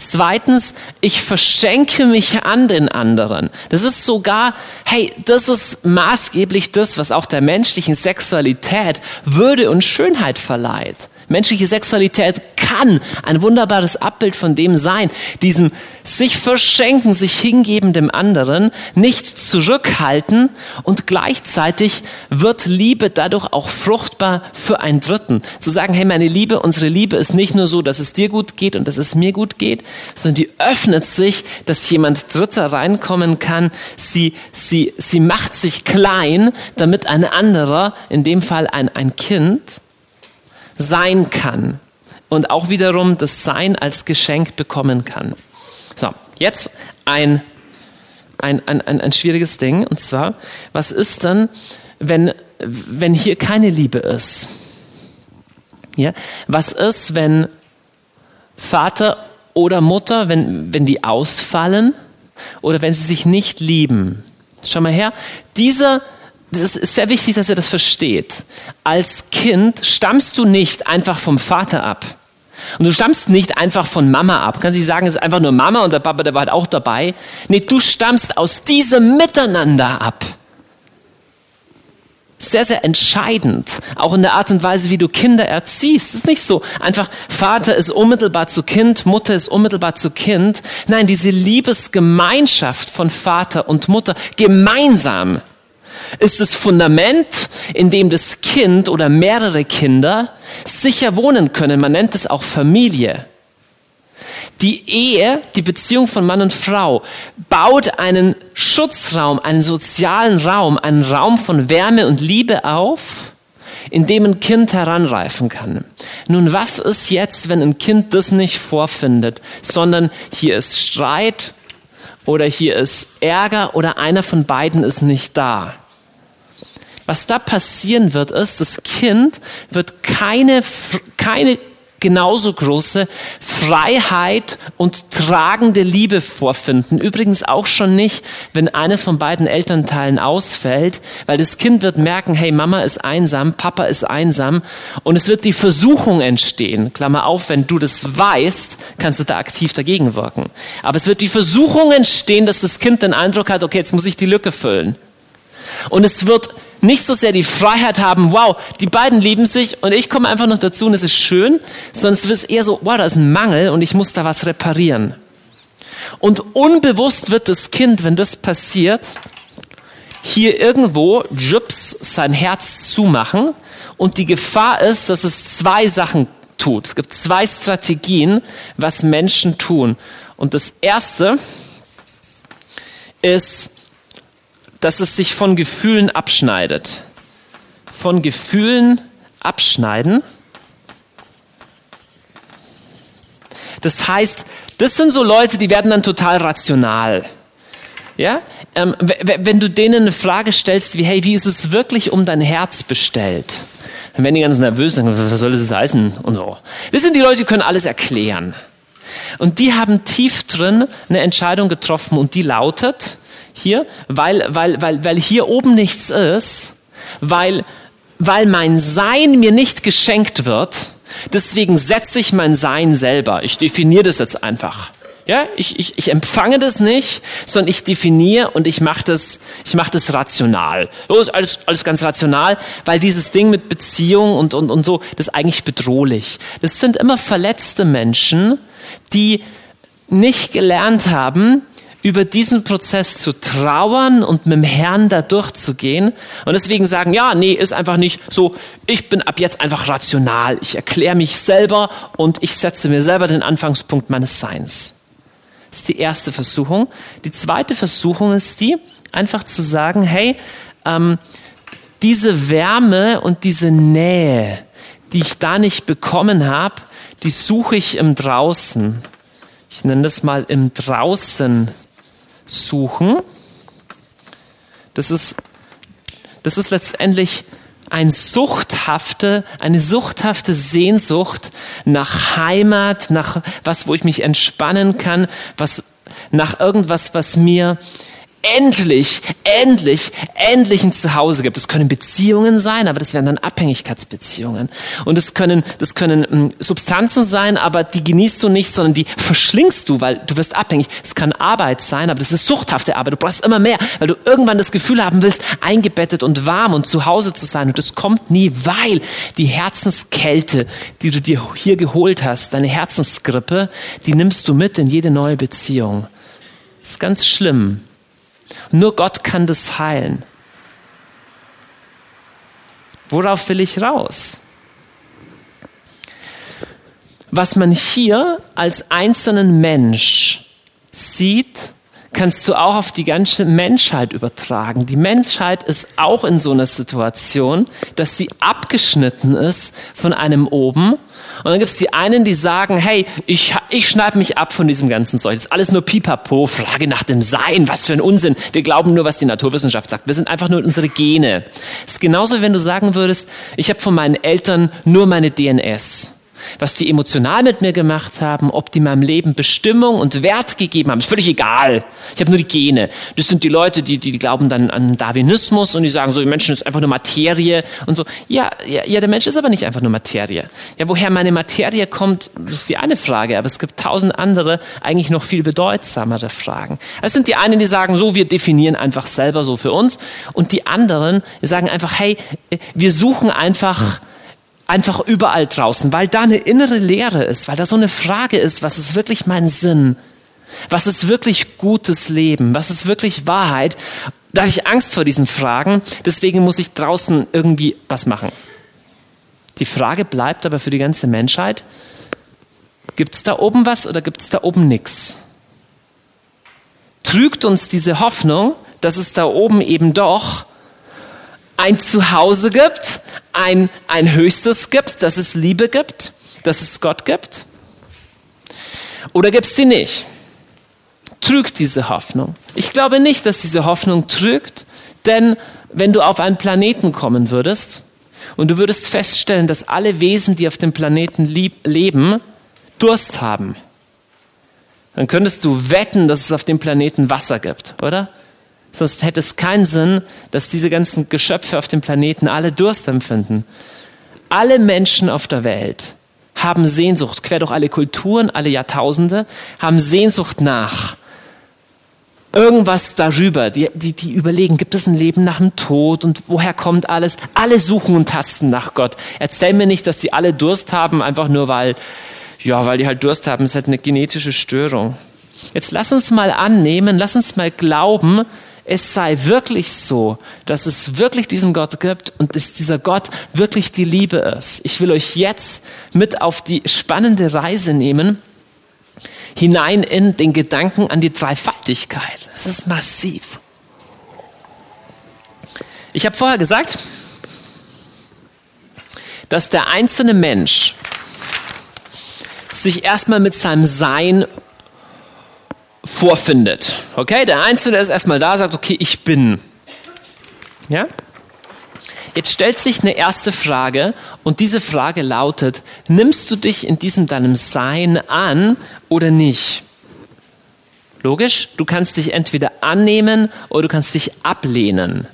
Zweitens, ich verschenke mich an den anderen. Das ist sogar, hey, das ist maßgeblich das, was auch der menschlichen Sexualität Würde und Schönheit verleiht. Menschliche Sexualität kann ein wunderbares Abbild von dem sein, diesem sich verschenken, sich hingeben dem anderen, nicht zurückhalten und gleichzeitig wird Liebe dadurch auch fruchtbar für einen Dritten. Zu sagen, hey, meine Liebe, unsere Liebe ist nicht nur so, dass es dir gut geht und dass es mir gut geht, sondern die öffnet sich, dass jemand Dritter reinkommen kann. Sie, sie, sie macht sich klein, damit ein anderer, in dem Fall ein, ein Kind, sein kann und auch wiederum das Sein als Geschenk bekommen kann. So, jetzt ein, ein, ein, ein, ein schwieriges Ding und zwar, was ist dann, wenn, wenn hier keine Liebe ist? Ja? Was ist, wenn Vater oder Mutter, wenn, wenn die ausfallen oder wenn sie sich nicht lieben? Schau mal her, dieser, das ist sehr wichtig, dass ihr das versteht. Als Kind stammst du nicht einfach vom Vater ab. Und du stammst nicht einfach von Mama ab. Kannst nicht sagen, es ist einfach nur Mama und der Papa, der war halt auch dabei. Nee, du stammst aus diesem Miteinander ab. Sehr, sehr entscheidend. Auch in der Art und Weise, wie du Kinder erziehst. Es ist nicht so einfach, Vater ist unmittelbar zu Kind, Mutter ist unmittelbar zu Kind. Nein, diese Liebesgemeinschaft von Vater und Mutter gemeinsam ist das Fundament, in dem das Kind oder mehrere Kinder sicher wohnen können. Man nennt es auch Familie. Die Ehe, die Beziehung von Mann und Frau, baut einen Schutzraum, einen sozialen Raum, einen Raum von Wärme und Liebe auf, in dem ein Kind heranreifen kann. Nun, was ist jetzt, wenn ein Kind das nicht vorfindet, sondern hier ist Streit oder hier ist Ärger oder einer von beiden ist nicht da? Was da passieren wird, ist, das Kind wird keine, keine genauso große Freiheit und tragende Liebe vorfinden. Übrigens auch schon nicht, wenn eines von beiden Elternteilen ausfällt, weil das Kind wird merken, hey, Mama ist einsam, Papa ist einsam und es wird die Versuchung entstehen. Klammer auf, wenn du das weißt, kannst du da aktiv dagegen wirken. Aber es wird die Versuchung entstehen, dass das Kind den Eindruck hat, okay, jetzt muss ich die Lücke füllen. Und es wird nicht so sehr die Freiheit haben, wow, die beiden lieben sich und ich komme einfach noch dazu und es ist schön, sondern es wird eher so, wow, da ist ein Mangel und ich muss da was reparieren. Und unbewusst wird das Kind, wenn das passiert, hier irgendwo Jips sein Herz zumachen und die Gefahr ist, dass es zwei Sachen tut. Es gibt zwei Strategien, was Menschen tun. Und das erste ist, dass es sich von Gefühlen abschneidet. Von Gefühlen abschneiden. Das heißt, das sind so Leute, die werden dann total rational. Ja? Ähm, wenn du denen eine Frage stellst, wie, hey, wie ist es wirklich um dein Herz bestellt? Dann werden die ganz nervös, sagen, was soll das heißen? Und so. Das sind die Leute, die können alles erklären. Und die haben tief drin eine Entscheidung getroffen und die lautet, hier, weil, weil, weil, weil hier oben nichts ist, weil, weil mein Sein mir nicht geschenkt wird, deswegen setze ich mein Sein selber. Ich definiere das jetzt einfach. Ja, ich, ich, ich empfange das nicht, sondern ich definiere und ich mache das, ich mache das rational. So ist alles, alles ganz rational, weil dieses Ding mit Beziehung und, und, und so, das ist eigentlich bedrohlich. Das sind immer verletzte Menschen, die nicht gelernt haben, über diesen Prozess zu trauern und mit dem Herrn da durchzugehen und deswegen sagen, ja, nee, ist einfach nicht so, ich bin ab jetzt einfach rational, ich erkläre mich selber und ich setze mir selber den Anfangspunkt meines Seins. Das ist die erste Versuchung. Die zweite Versuchung ist die, einfach zu sagen, hey, ähm, diese Wärme und diese Nähe, die ich da nicht bekommen habe, die suche ich im Draußen. Ich nenne das mal im Draußen suchen. Das ist, das ist letztendlich ein suchthafte, eine suchthafte Sehnsucht nach Heimat, nach was, wo ich mich entspannen kann, was, nach irgendwas, was mir endlich, endlich, endlich ein Zuhause gibt. Das können Beziehungen sein, aber das wären dann Abhängigkeitsbeziehungen. Und das können, das können ähm, Substanzen sein, aber die genießt du nicht, sondern die verschlingst du, weil du wirst abhängig. Es kann Arbeit sein, aber das ist suchthafte Arbeit. Du brauchst immer mehr, weil du irgendwann das Gefühl haben willst, eingebettet und warm und zu Hause zu sein. Und das kommt nie, weil die Herzenskälte, die du dir hier geholt hast, deine Herzensgrippe, die nimmst du mit in jede neue Beziehung. Das ist ganz schlimm. Nur Gott kann das heilen. Worauf will ich raus? Was man hier als einzelnen Mensch sieht, kannst du auch auf die ganze Menschheit übertragen. Die Menschheit ist auch in so einer Situation, dass sie abgeschnitten ist von einem oben. Und dann gibt es die einen, die sagen, hey, ich, ich schneide mich ab von diesem ganzen Zeug. Das ist alles nur Pipapo, Frage nach dem Sein, was für ein Unsinn. Wir glauben nur, was die Naturwissenschaft sagt. Wir sind einfach nur unsere Gene. Es ist genauso, wenn du sagen würdest, ich habe von meinen Eltern nur meine DNS was die emotional mit mir gemacht haben, ob die meinem Leben Bestimmung und Wert gegeben haben, ist völlig egal. Ich habe nur die Gene. Das sind die Leute, die, die glauben dann an Darwinismus und die sagen so, die Menschen ist einfach nur Materie und so. Ja, ja, ja, der Mensch ist aber nicht einfach nur Materie. Ja, woher meine Materie kommt, ist die eine Frage, aber es gibt tausend andere, eigentlich noch viel bedeutsamere Fragen. Es sind die einen, die sagen so, wir definieren einfach selber so für uns und die anderen, die sagen einfach, hey, wir suchen einfach einfach überall draußen, weil da eine innere Leere ist, weil da so eine Frage ist, was ist wirklich mein Sinn? Was ist wirklich gutes Leben? Was ist wirklich Wahrheit? Da habe ich Angst vor diesen Fragen, deswegen muss ich draußen irgendwie was machen. Die Frage bleibt aber für die ganze Menschheit, gibt es da oben was oder gibt es da oben nichts? Trügt uns diese Hoffnung, dass es da oben eben doch ein Zuhause gibt, ein, ein Höchstes gibt, dass es Liebe gibt, dass es Gott gibt? Oder gibt es die nicht? Trügt diese Hoffnung? Ich glaube nicht, dass diese Hoffnung trügt, denn wenn du auf einen Planeten kommen würdest und du würdest feststellen, dass alle Wesen, die auf dem Planeten leben, Durst haben, dann könntest du wetten, dass es auf dem Planeten Wasser gibt, oder? Sonst hätte es keinen Sinn, dass diese ganzen Geschöpfe auf dem Planeten alle Durst empfinden. Alle Menschen auf der Welt haben Sehnsucht, quer durch alle Kulturen, alle Jahrtausende, haben Sehnsucht nach irgendwas darüber. Die, die, die überlegen, gibt es ein Leben nach dem Tod und woher kommt alles? Alle suchen und tasten nach Gott. Erzähl mir nicht, dass die alle Durst haben, einfach nur weil, ja, weil die halt Durst haben. Es ist halt eine genetische Störung. Jetzt lass uns mal annehmen, lass uns mal glauben, es sei wirklich so, dass es wirklich diesen Gott gibt und dass dieser Gott wirklich die Liebe ist. Ich will euch jetzt mit auf die spannende Reise nehmen, hinein in den Gedanken an die Dreifaltigkeit. Das ist massiv. Ich habe vorher gesagt, dass der einzelne Mensch sich erstmal mit seinem Sein vorfindet. Okay, der Einzelne ist erstmal da, sagt, okay, ich bin. Ja? Jetzt stellt sich eine erste Frage und diese Frage lautet, nimmst du dich in diesem deinem Sein an oder nicht? Logisch, du kannst dich entweder annehmen oder du kannst dich ablehnen.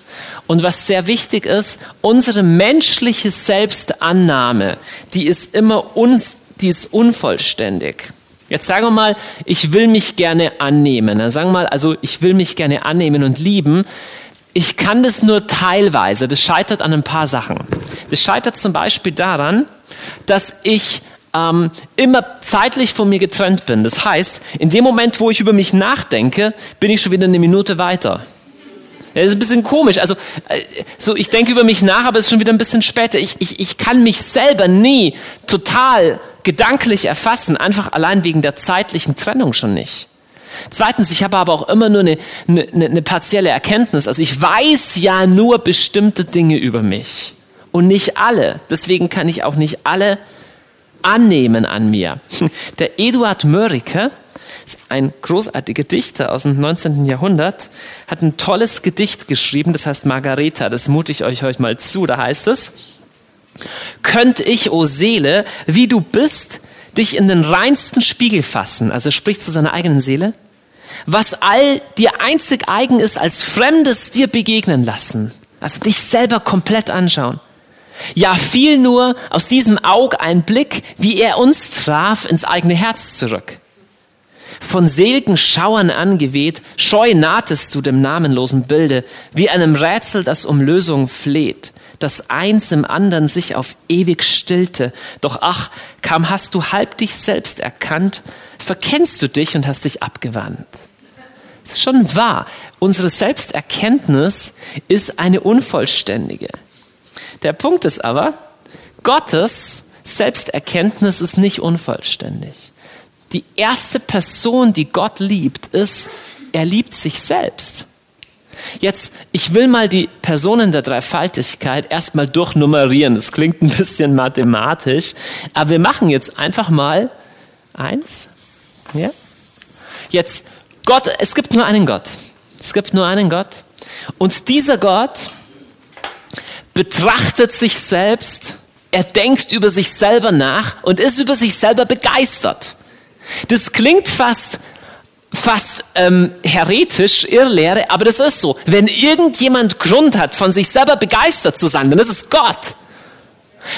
Und was sehr wichtig ist, unsere menschliche Selbstannahme, die ist immer uns, die ist unvollständig. Jetzt sagen wir mal, ich will mich gerne annehmen. Dann sagen wir mal, also ich will mich gerne annehmen und lieben. Ich kann das nur teilweise. Das scheitert an ein paar Sachen. Das scheitert zum Beispiel daran, dass ich ähm, immer zeitlich von mir getrennt bin. Das heißt, in dem Moment, wo ich über mich nachdenke, bin ich schon wieder eine Minute weiter. Das ist ein bisschen komisch. Also, äh, so, ich denke über mich nach, aber es ist schon wieder ein bisschen später. Ich, ich, ich kann mich selber nie total gedanklich erfassen, einfach allein wegen der zeitlichen Trennung schon nicht. Zweitens, ich habe aber auch immer nur eine, eine, eine partielle Erkenntnis. Also ich weiß ja nur bestimmte Dinge über mich und nicht alle. Deswegen kann ich auch nicht alle annehmen an mir. Der Eduard Mörike, ein großartiger Dichter aus dem 19. Jahrhundert, hat ein tolles Gedicht geschrieben, das heißt Margareta, das mute ich euch heute mal zu, da heißt es, Könnt ich, o Seele, wie du bist, dich in den reinsten Spiegel fassen, also spricht zu seiner eigenen Seele, was all dir einzig eigen ist, als Fremdes dir begegnen lassen, also dich selber komplett anschauen. Ja, fiel nur aus diesem Aug ein Blick, wie er uns traf, ins eigene Herz zurück. Von selgen Schauern angeweht, scheu nahtest du dem namenlosen Bilde, wie einem Rätsel, das um Lösung fleht das eins im anderen sich auf ewig stillte. Doch ach, kaum hast du halb dich selbst erkannt, verkennst du dich und hast dich abgewandt. Das ist schon wahr. Unsere Selbsterkenntnis ist eine unvollständige. Der Punkt ist aber, Gottes Selbsterkenntnis ist nicht unvollständig. Die erste Person, die Gott liebt, ist er liebt sich selbst. Jetzt, ich will mal die Personen der Dreifaltigkeit erstmal durchnummerieren. Das klingt ein bisschen mathematisch, aber wir machen jetzt einfach mal eins. Ja? Jetzt, Gott, es gibt nur einen Gott. Es gibt nur einen Gott. Und dieser Gott betrachtet sich selbst, er denkt über sich selber nach und ist über sich selber begeistert. Das klingt fast fast ähm, heretisch, Irrlehre, aber das ist so. Wenn irgendjemand Grund hat, von sich selber begeistert zu sein, dann ist es Gott.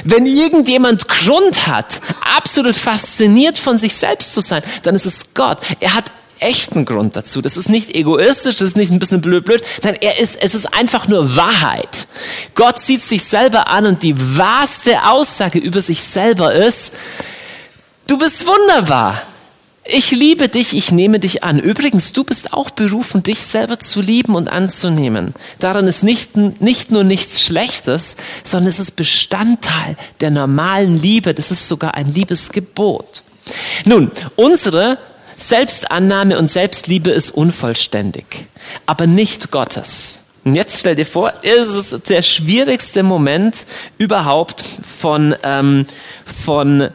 Wenn irgendjemand Grund hat, absolut fasziniert von sich selbst zu sein, dann ist es Gott. Er hat echten Grund dazu. Das ist nicht egoistisch, das ist nicht ein bisschen blöd, blöd. Nein, er ist, es ist einfach nur Wahrheit. Gott sieht sich selber an und die wahrste Aussage über sich selber ist, du bist wunderbar. Ich liebe dich, ich nehme dich an. Übrigens, du bist auch berufen, dich selber zu lieben und anzunehmen. Daran ist nicht, nicht nur nichts Schlechtes, sondern es ist Bestandteil der normalen Liebe. Das ist sogar ein Liebesgebot. Nun, unsere Selbstannahme und Selbstliebe ist unvollständig, aber nicht Gottes. Und jetzt stell dir vor, ist es der schwierigste Moment überhaupt von, ähm, von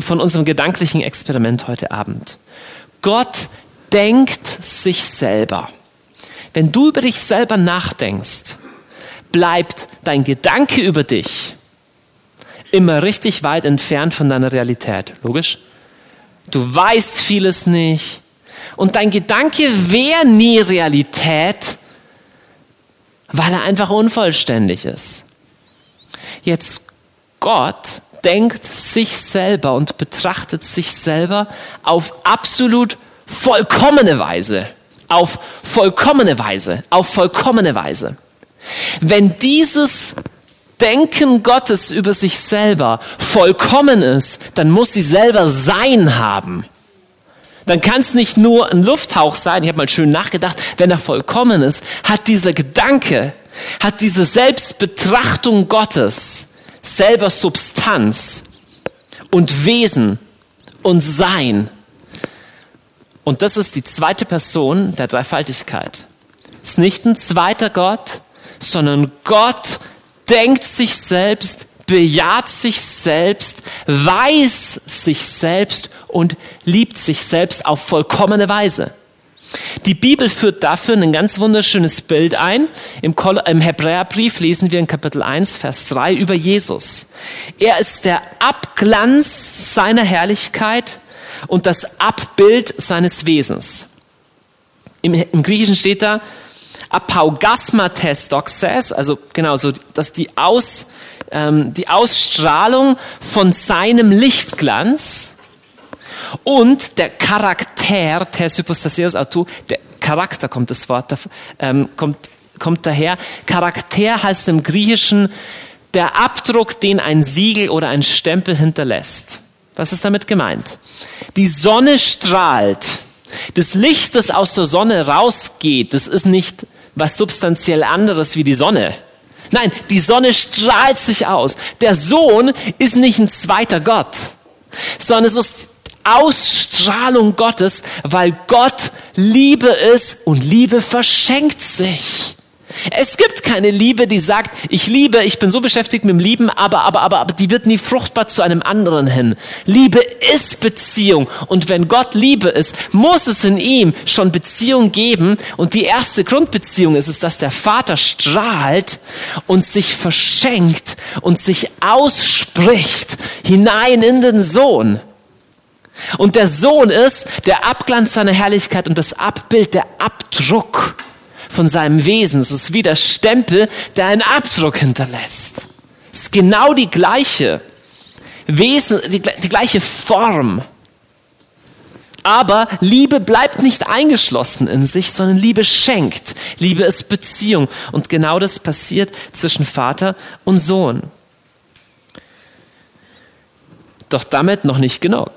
von unserem gedanklichen Experiment heute Abend. Gott denkt sich selber. Wenn du über dich selber nachdenkst, bleibt dein Gedanke über dich immer richtig weit entfernt von deiner Realität. Logisch? Du weißt vieles nicht. Und dein Gedanke wäre nie Realität, weil er einfach unvollständig ist. Jetzt Gott denkt sich selber und betrachtet sich selber auf absolut vollkommene Weise. Auf vollkommene Weise. Auf vollkommene Weise. Wenn dieses Denken Gottes über sich selber vollkommen ist, dann muss sie selber Sein haben. Dann kann es nicht nur ein Lufthauch sein, ich habe mal schön nachgedacht, wenn er vollkommen ist, hat dieser Gedanke, hat diese Selbstbetrachtung Gottes selber Substanz und Wesen und Sein. Und das ist die zweite Person der Dreifaltigkeit. Es ist nicht ein zweiter Gott, sondern Gott denkt sich selbst, bejaht sich selbst, weiß sich selbst und liebt sich selbst auf vollkommene Weise. Die Bibel führt dafür ein ganz wunderschönes Bild ein. Im, Hebräerbrief lesen wir in Kapitel 1, Vers 3 über Jesus. Er ist der Abglanz seiner Herrlichkeit und das Abbild seines Wesens. Im, im Griechischen steht da apaugasmates doxes, also genau so, dass die, Aus, ähm, die Ausstrahlung von seinem Lichtglanz und der Charakter, tes hypostaseus autou, der Charakter kommt das Wort, ähm, kommt, kommt daher. Charakter heißt im Griechischen der Abdruck, den ein Siegel oder ein Stempel hinterlässt. Was ist damit gemeint? Die Sonne strahlt. Das Licht, das aus der Sonne rausgeht, das ist nicht was substanziell anderes wie die Sonne. Nein, die Sonne strahlt sich aus. Der Sohn ist nicht ein zweiter Gott, sondern es ist Ausstrahlung Gottes, weil Gott Liebe ist und Liebe verschenkt sich. Es gibt keine Liebe, die sagt, ich liebe, ich bin so beschäftigt mit dem Lieben, aber, aber, aber, aber die wird nie fruchtbar zu einem anderen hin. Liebe ist Beziehung. Und wenn Gott Liebe ist, muss es in ihm schon Beziehung geben. Und die erste Grundbeziehung ist es, dass der Vater strahlt und sich verschenkt und sich ausspricht hinein in den Sohn. Und der Sohn ist der Abglanz seiner Herrlichkeit und das Abbild, der Abdruck von seinem Wesen. Es ist wie der Stempel, der einen Abdruck hinterlässt. Es ist genau die gleiche Wesen, die, die gleiche Form. Aber Liebe bleibt nicht eingeschlossen in sich, sondern Liebe schenkt. Liebe ist Beziehung. Und genau das passiert zwischen Vater und Sohn. Doch damit noch nicht genug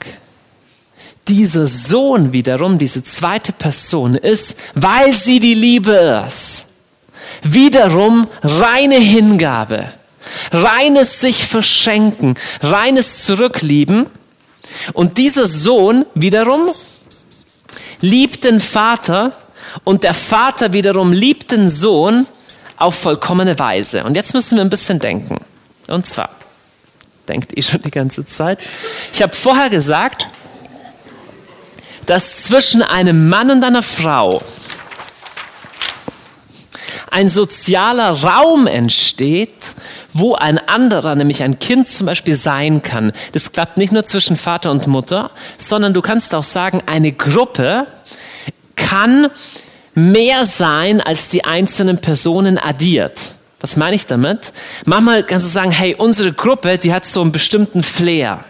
dieser Sohn wiederum, diese zweite Person ist, weil sie die Liebe ist. Wiederum reine Hingabe, reines sich verschenken, reines Zurücklieben. Und dieser Sohn wiederum liebt den Vater und der Vater wiederum liebt den Sohn auf vollkommene Weise. Und jetzt müssen wir ein bisschen denken. Und zwar, denkt ihr schon die ganze Zeit, ich habe vorher gesagt, dass zwischen einem Mann und einer Frau ein sozialer Raum entsteht, wo ein anderer, nämlich ein Kind zum Beispiel sein kann. Das klappt nicht nur zwischen Vater und Mutter, sondern du kannst auch sagen, eine Gruppe kann mehr sein, als die einzelnen Personen addiert. Was meine ich damit? Manchmal kannst du sagen, hey, unsere Gruppe, die hat so einen bestimmten Flair.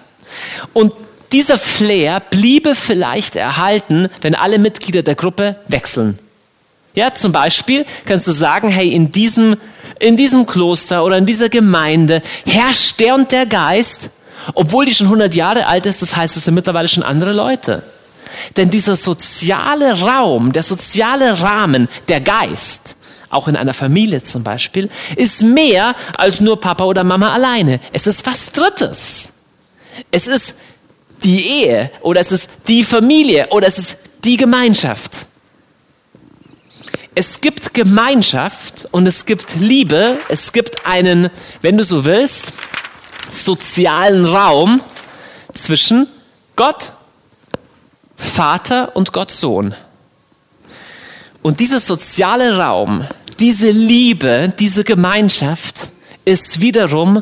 Und dieser Flair bliebe vielleicht erhalten, wenn alle Mitglieder der Gruppe wechseln. Ja, zum Beispiel kannst du sagen, hey, in diesem, in diesem Kloster oder in dieser Gemeinde herrscht der und der Geist, obwohl die schon 100 Jahre alt ist, das heißt, es sind mittlerweile schon andere Leute. Denn dieser soziale Raum, der soziale Rahmen, der Geist, auch in einer Familie zum Beispiel, ist mehr als nur Papa oder Mama alleine. Es ist was Drittes. Es ist die Ehe oder es ist die Familie oder es ist die Gemeinschaft. Es gibt Gemeinschaft und es gibt Liebe. Es gibt einen, wenn du so willst, sozialen Raum zwischen Gott, Vater und Gott Sohn. Und dieser soziale Raum, diese Liebe, diese Gemeinschaft ist wiederum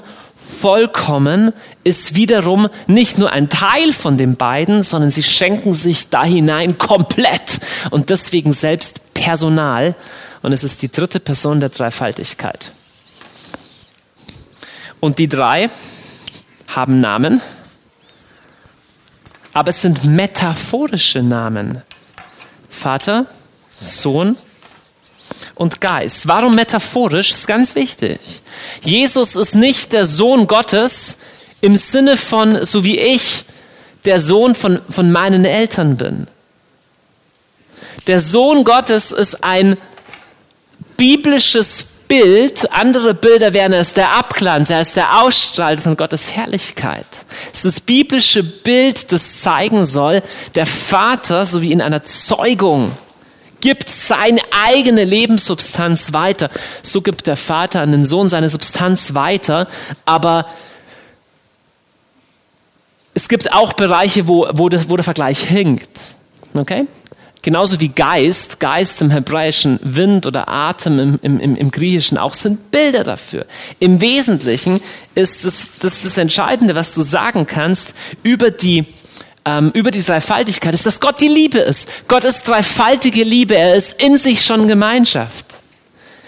vollkommen, ist wiederum nicht nur ein Teil von den beiden, sondern sie schenken sich da hinein komplett und deswegen selbst Personal. Und es ist die dritte Person der Dreifaltigkeit. Und die drei haben Namen, aber es sind metaphorische Namen. Vater, Sohn und Geist. Warum metaphorisch? Das ist ganz wichtig. Jesus ist nicht der Sohn Gottes im Sinne von, so wie ich der Sohn von, von meinen Eltern bin. Der Sohn Gottes ist ein biblisches Bild, andere Bilder wären es der Abglanz, er ist der Ausstrahl von Gottes Herrlichkeit. Es ist das biblische Bild, das zeigen soll, der Vater, so wie in einer Zeugung, gibt seine eigene Lebenssubstanz weiter. So gibt der Vater an den Sohn seine Substanz weiter, aber es gibt auch Bereiche, wo, wo, das, wo der Vergleich hinkt. Okay? Genauso wie Geist, Geist im Hebräischen, Wind oder Atem im, im, im Griechischen auch sind Bilder dafür. Im Wesentlichen ist das, das, das Entscheidende, was du sagen kannst über die, ähm, über die Dreifaltigkeit, ist, dass Gott die Liebe ist. Gott ist dreifaltige Liebe. Er ist in sich schon Gemeinschaft.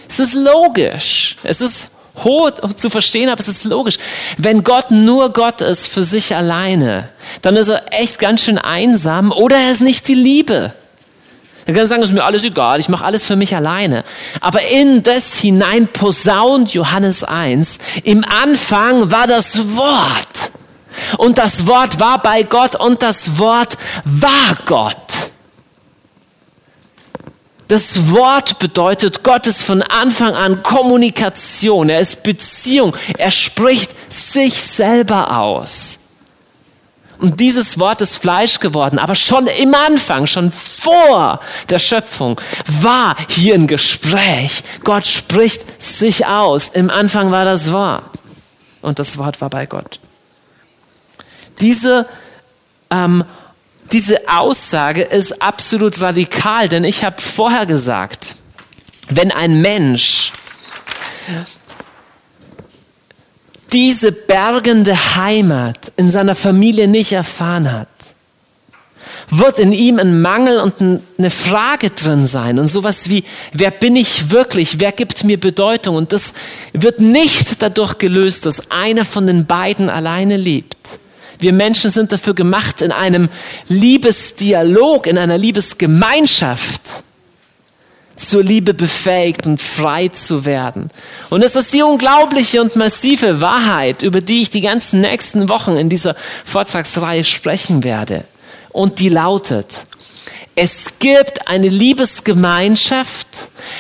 Es ist logisch. Es ist hoch zu verstehen, aber es ist logisch. Wenn Gott nur Gott ist für sich alleine, dann ist er echt ganz schön einsam oder er ist nicht die Liebe. Er kann sagen, es ist mir alles egal, ich mache alles für mich alleine. Aber in das hinein posaunt Johannes 1, im Anfang war das Wort. Und das Wort war bei Gott und das Wort war Gott. Das Wort bedeutet, Gott ist von Anfang an Kommunikation, er ist Beziehung, er spricht sich selber aus. Und dieses Wort ist Fleisch geworden, aber schon im Anfang, schon vor der Schöpfung, war hier ein Gespräch. Gott spricht sich aus. Im Anfang war das Wort. Und das Wort war bei Gott. Diese, ähm, diese Aussage ist absolut radikal, denn ich habe vorher gesagt, wenn ein Mensch diese bergende Heimat in seiner Familie nicht erfahren hat, wird in ihm ein Mangel und eine Frage drin sein und sowas wie, wer bin ich wirklich, wer gibt mir Bedeutung und das wird nicht dadurch gelöst, dass einer von den beiden alleine liebt. Wir Menschen sind dafür gemacht, in einem Liebesdialog, in einer Liebesgemeinschaft zur Liebe befähigt und frei zu werden. Und es ist die unglaubliche und massive Wahrheit, über die ich die ganzen nächsten Wochen in dieser Vortragsreihe sprechen werde. Und die lautet, Es gibt eine Liebesgemeinschaft,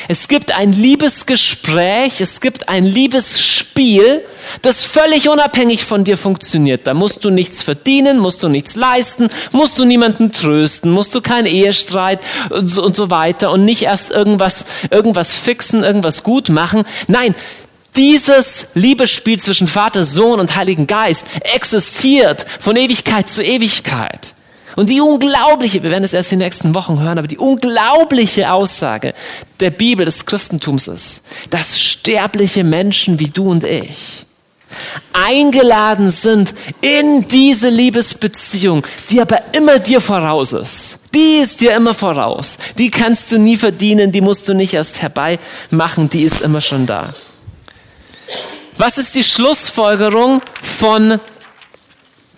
es gibt ein Liebesgespräch, es gibt ein Liebesspiel, das völlig unabhängig von dir funktioniert. Da musst du nichts verdienen, musst du nichts leisten, musst du niemanden trösten, musst du keinen Ehestreit und so, und so weiter und nicht erst irgendwas, irgendwas fixen, irgendwas gut machen. Nein, dieses Liebesspiel zwischen Vater, Sohn und Heiligen Geist existiert von Ewigkeit zu Ewigkeit. Und die unglaubliche, wir werden es erst den nächsten Wochen hören, aber die unglaubliche Aussage der Bibel des Christentums ist, dass sterbliche Menschen wie du und ich eingeladen sind in diese Liebesbeziehung, die aber immer dir voraus ist. Die ist dir immer voraus. Die kannst du nie verdienen, die musst du nicht erst herbeimachen, die ist immer schon da. Was ist die Schlussfolgerung von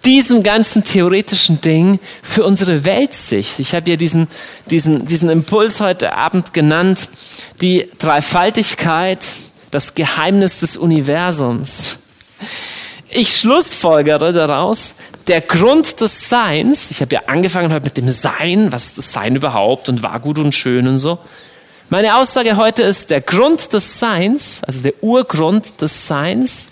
diesem ganzen theoretischen Ding für unsere Weltsicht. Ich habe ja diesen, diesen, diesen Impuls heute Abend genannt, die Dreifaltigkeit, das Geheimnis des Universums. Ich schlussfolgere daraus, der Grund des Seins, ich habe ja angefangen heute mit dem Sein, was ist das Sein überhaupt und war gut und schön und so. Meine Aussage heute ist, der Grund des Seins, also der Urgrund des Seins,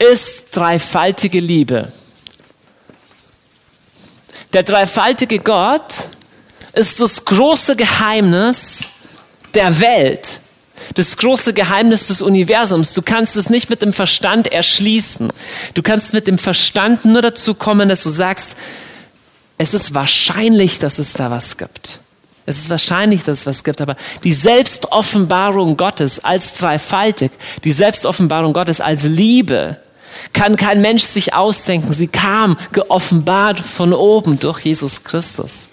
ist dreifaltige Liebe. Der dreifaltige Gott ist das große Geheimnis der Welt, das große Geheimnis des Universums. Du kannst es nicht mit dem Verstand erschließen. Du kannst mit dem Verstand nur dazu kommen, dass du sagst, es ist wahrscheinlich, dass es da was gibt. Es ist wahrscheinlich, dass es was gibt, aber die Selbstoffenbarung Gottes als dreifaltig, die Selbstoffenbarung Gottes als Liebe, kann kein Mensch sich ausdenken. Sie kam geoffenbart von oben durch Jesus Christus.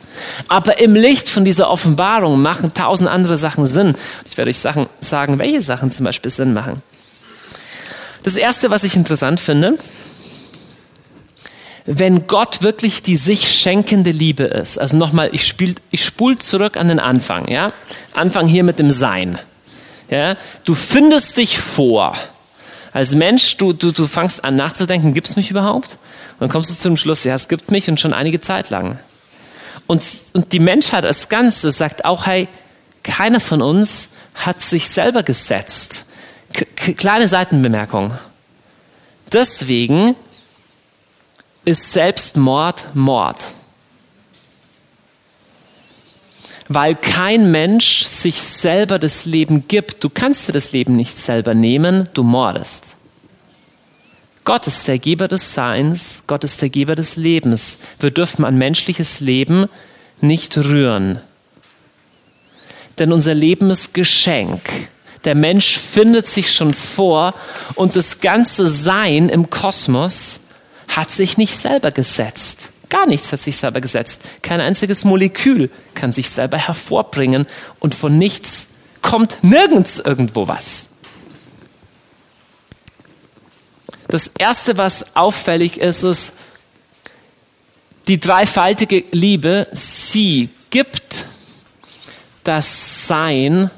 Aber im Licht von dieser Offenbarung machen tausend andere Sachen Sinn. Ich werde euch Sachen sagen, welche Sachen zum Beispiel Sinn machen. Das erste, was ich interessant finde, wenn Gott wirklich die sich schenkende Liebe ist. Also nochmal, ich, spiel, ich spul zurück an den Anfang. Ja? Anfang hier mit dem Sein. Ja? Du findest dich vor als Mensch, du, du, du fangst an nachzudenken, gibt es mich überhaupt? Und dann kommst du zum Schluss, ja, es gibt mich und schon einige Zeit lang. Und, und die Menschheit als Ganzes sagt auch, hey, keiner von uns hat sich selber gesetzt. K kleine Seitenbemerkung. Deswegen ist Selbstmord Mord weil kein Mensch sich selber das Leben gibt. Du kannst dir das Leben nicht selber nehmen, du mordest. Gott ist der Geber des Seins, Gott ist der Geber des Lebens. Wir dürfen an menschliches Leben nicht rühren. Denn unser Leben ist Geschenk. Der Mensch findet sich schon vor und das ganze Sein im Kosmos hat sich nicht selber gesetzt. Gar nichts hat sich selber gesetzt. Kein einziges Molekül kann sich selber hervorbringen und von nichts kommt nirgends irgendwo was. Das Erste, was auffällig ist, ist die dreifaltige Liebe. Sie gibt das Sein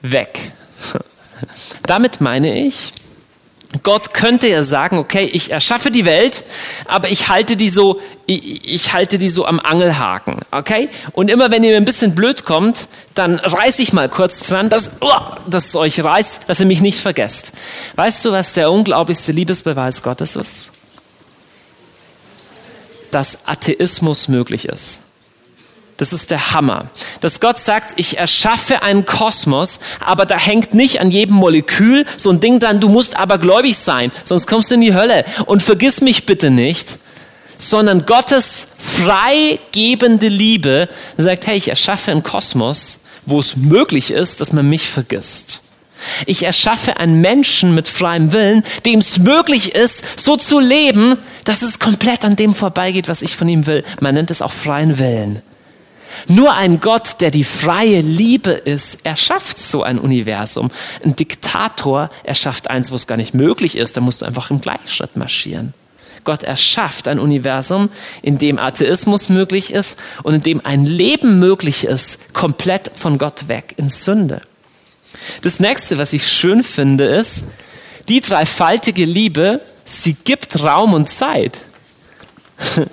weg. Damit meine ich, Gott könnte ja sagen, okay, ich erschaffe die Welt, aber ich halte die so, ich, ich, halte die so am Angelhaken, okay? Und immer wenn ihr mir ein bisschen blöd kommt, dann reiß ich mal kurz dran, dass, oh, dass es euch reißt, dass ihr mich nicht vergesst. Weißt du, was der unglaublichste Liebesbeweis Gottes ist? Dass Atheismus möglich ist. Das ist der Hammer. Dass Gott sagt, ich erschaffe einen Kosmos, aber da hängt nicht an jedem Molekül so ein Ding dran, du musst aber gläubig sein, sonst kommst du in die Hölle. Und vergiss mich bitte nicht, sondern Gottes freigebende Liebe sagt, hey, ich erschaffe einen Kosmos, wo es möglich ist, dass man mich vergisst. Ich erschaffe einen Menschen mit freiem Willen, dem es möglich ist, so zu leben, dass es komplett an dem vorbeigeht, was ich von ihm will. Man nennt es auch freien Willen. Nur ein Gott, der die freie Liebe ist, erschafft so ein Universum. Ein Diktator erschafft eins, wo es gar nicht möglich ist. Da musst du einfach im Gleichschritt marschieren. Gott erschafft ein Universum, in dem Atheismus möglich ist und in dem ein Leben möglich ist, komplett von Gott weg in Sünde. Das nächste, was ich schön finde, ist, die dreifaltige Liebe, sie gibt Raum und Zeit.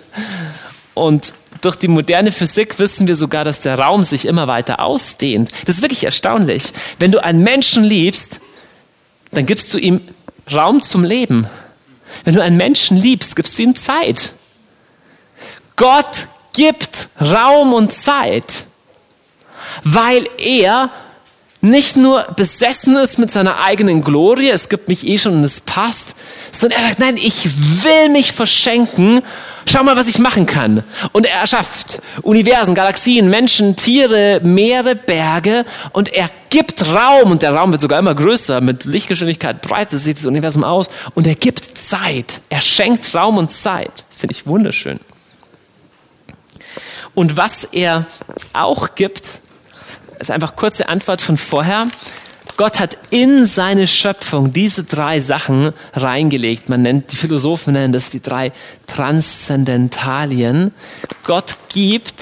Und durch die moderne Physik wissen wir sogar, dass der Raum sich immer weiter ausdehnt. Das ist wirklich erstaunlich. Wenn du einen Menschen liebst, dann gibst du ihm Raum zum Leben. Wenn du einen Menschen liebst, gibst du ihm Zeit. Gott gibt Raum und Zeit, weil er nicht nur besessen ist mit seiner eigenen Glorie, es gibt mich eh schon und es passt, sondern er sagt, nein, ich will mich verschenken, schau mal, was ich machen kann. Und er erschafft Universen, Galaxien, Menschen, Tiere, Meere, Berge und er gibt Raum und der Raum wird sogar immer größer, mit Lichtgeschwindigkeit breitet sich das Universum aus und er gibt Zeit, er schenkt Raum und Zeit. Finde ich wunderschön. Und was er auch gibt, ist einfach kurze Antwort von vorher. Gott hat in seine Schöpfung diese drei Sachen reingelegt. Man nennt, die Philosophen nennen das die drei Transzendentalien. Gott gibt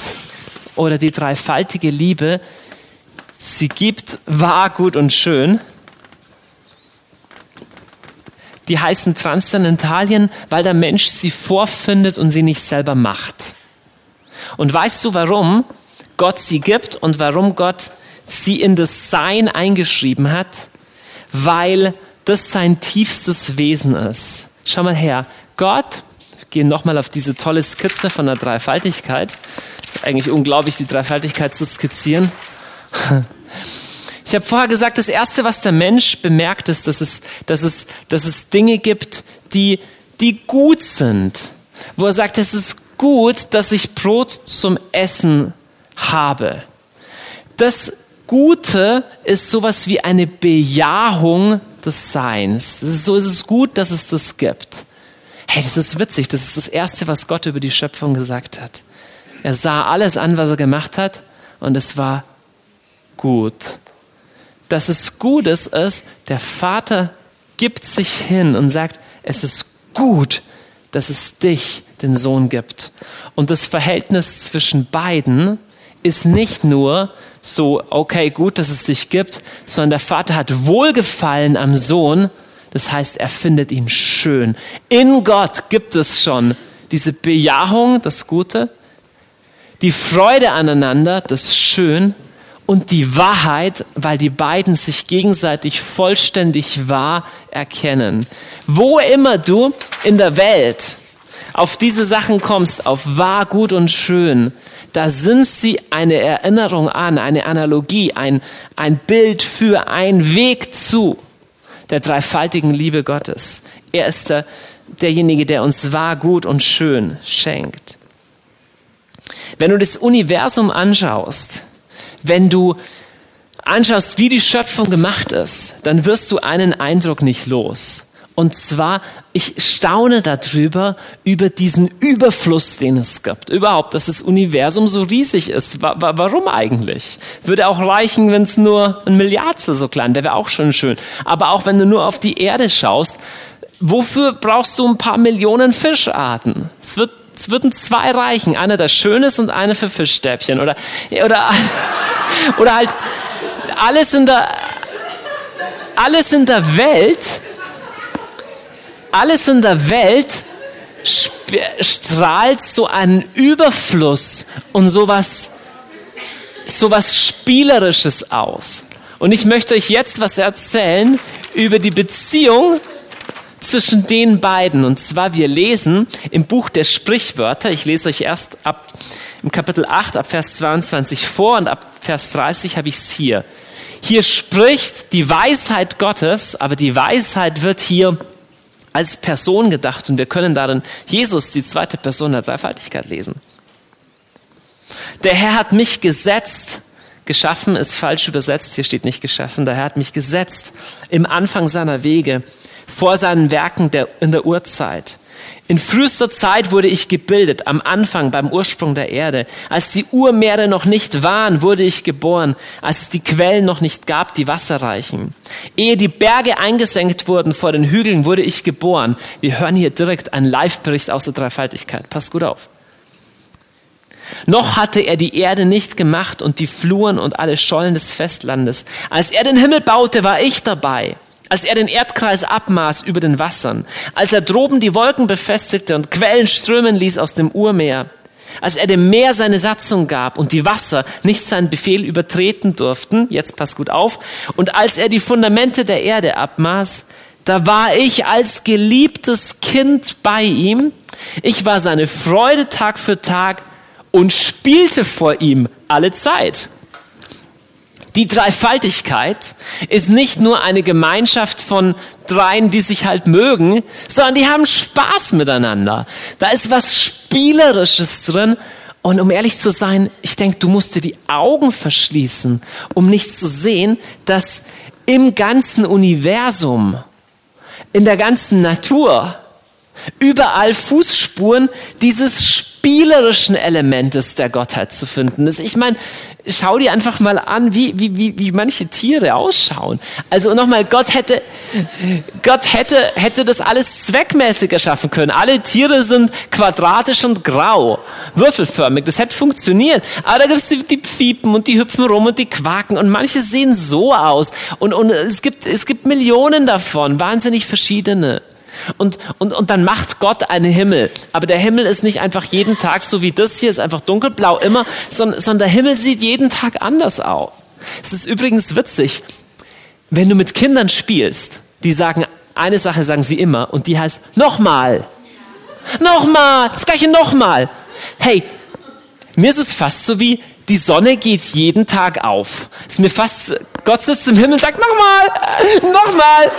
oder die dreifaltige Liebe, sie gibt wahr, gut und schön. Die heißen Transzendentalien, weil der Mensch sie vorfindet und sie nicht selber macht. Und weißt du, warum? Gott sie gibt und warum Gott sie in das Sein eingeschrieben hat, weil das sein tiefstes Wesen ist. Schau mal her, Gott, wir gehen nochmal auf diese tolle Skizze von der Dreifaltigkeit. ist eigentlich unglaublich, die Dreifaltigkeit zu skizzieren. Ich habe vorher gesagt, das Erste, was der Mensch bemerkt, ist, dass es, dass es, dass es Dinge gibt, die, die gut sind. Wo er sagt, es ist gut, dass ich Brot zum Essen habe. Das Gute ist sowas wie eine Bejahung des Seins. So ist es gut, dass es das gibt. Hey, das ist witzig. Das ist das Erste, was Gott über die Schöpfung gesagt hat. Er sah alles an, was er gemacht hat, und es war gut. Dass es Gutes ist, der Vater gibt sich hin und sagt, es ist gut, dass es dich, den Sohn, gibt. Und das Verhältnis zwischen beiden ist nicht nur so, okay, gut, dass es dich gibt, sondern der Vater hat Wohlgefallen am Sohn. Das heißt, er findet ihn schön. In Gott gibt es schon diese Bejahung, das Gute, die Freude aneinander, das Schön und die Wahrheit, weil die beiden sich gegenseitig vollständig wahr erkennen. Wo immer du in der Welt auf diese Sachen kommst, auf wahr, gut und schön, da sind sie eine Erinnerung an, eine Analogie, ein, ein Bild für, ein Weg zu der dreifaltigen Liebe Gottes. Er ist der, derjenige, der uns wahr, gut und schön schenkt. Wenn du das Universum anschaust, wenn du anschaust, wie die Schöpfung gemacht ist, dann wirst du einen Eindruck nicht los. Und zwar, ich staune darüber, über diesen Überfluss, den es gibt. Überhaupt, dass das Universum so riesig ist. Warum eigentlich? Würde auch reichen, wenn es nur ein Milliardstel so klein wäre, wäre auch schon schön. Aber auch wenn du nur auf die Erde schaust, wofür brauchst du ein paar Millionen Fischarten? Es wird es würden zwei reichen. Einer, der schön ist und einer für Fischstäbchen. Oder, oder, oder halt alles in der, alles in der Welt alles in der Welt strahlt so einen Überfluss und sowas, sowas Spielerisches aus. Und ich möchte euch jetzt was erzählen über die Beziehung zwischen den beiden. Und zwar, wir lesen im Buch der Sprichwörter, ich lese euch erst ab im Kapitel 8, ab Vers 22 vor und ab Vers 30 habe ich es hier. Hier spricht die Weisheit Gottes, aber die Weisheit wird hier als Person gedacht und wir können darin Jesus, die zweite Person der Dreifaltigkeit, lesen. Der Herr hat mich gesetzt, geschaffen ist falsch übersetzt, hier steht nicht geschaffen, der Herr hat mich gesetzt im Anfang seiner Wege, vor seinen Werken der, in der Urzeit. In frühester Zeit wurde ich gebildet, am Anfang, beim Ursprung der Erde. Als die Urmeere noch nicht waren, wurde ich geboren, als es die Quellen noch nicht gab, die Wasser reichen. Ehe die Berge eingesenkt wurden vor den Hügeln, wurde ich geboren. Wir hören hier direkt einen Live-Bericht aus der Dreifaltigkeit. Pass gut auf. Noch hatte er die Erde nicht gemacht und die Fluren und alle Schollen des Festlandes. Als er den Himmel baute, war ich dabei als er den Erdkreis abmaß über den Wassern, als er droben die Wolken befestigte und Quellen strömen ließ aus dem Urmeer. als er dem Meer seine Satzung gab und die Wasser nicht seinen Befehl übertreten durften, jetzt passt gut auf, und als er die Fundamente der Erde abmaß, da war ich als geliebtes Kind bei ihm, ich war seine Freude Tag für Tag und spielte vor ihm alle Zeit. Die Dreifaltigkeit ist nicht nur eine Gemeinschaft von dreien, die sich halt mögen, sondern die haben Spaß miteinander. Da ist was Spielerisches drin. Und um ehrlich zu sein, ich denke, du musst dir die Augen verschließen, um nicht zu sehen, dass im ganzen Universum, in der ganzen Natur, überall Fußspuren dieses spielerischen Elementes der Gottheit zu finden ist. Ich meine, schau dir einfach mal an, wie, wie, wie, wie manche Tiere ausschauen. Also nochmal, Gott hätte, Gott hätte, hätte das alles zweckmäßiger schaffen können. Alle Tiere sind quadratisch und grau, würfelförmig. Das hätte funktioniert. Aber da gibt es die, die Pfiepen und die hüpfen rum und die quaken und manche sehen so aus. Und, und es, gibt, es gibt Millionen davon, wahnsinnig verschiedene. Und, und, und dann macht Gott einen Himmel. Aber der Himmel ist nicht einfach jeden Tag so wie das hier, ist einfach dunkelblau immer, sondern, sondern der Himmel sieht jeden Tag anders aus. Es ist übrigens witzig, wenn du mit Kindern spielst, die sagen, eine Sache sagen sie immer und die heißt nochmal. Nochmal, das gleiche nochmal. Hey, mir ist es fast so wie, die Sonne geht jeden Tag auf. Ist mir fast, Gott sitzt im Himmel und sagt, nochmal, nochmal,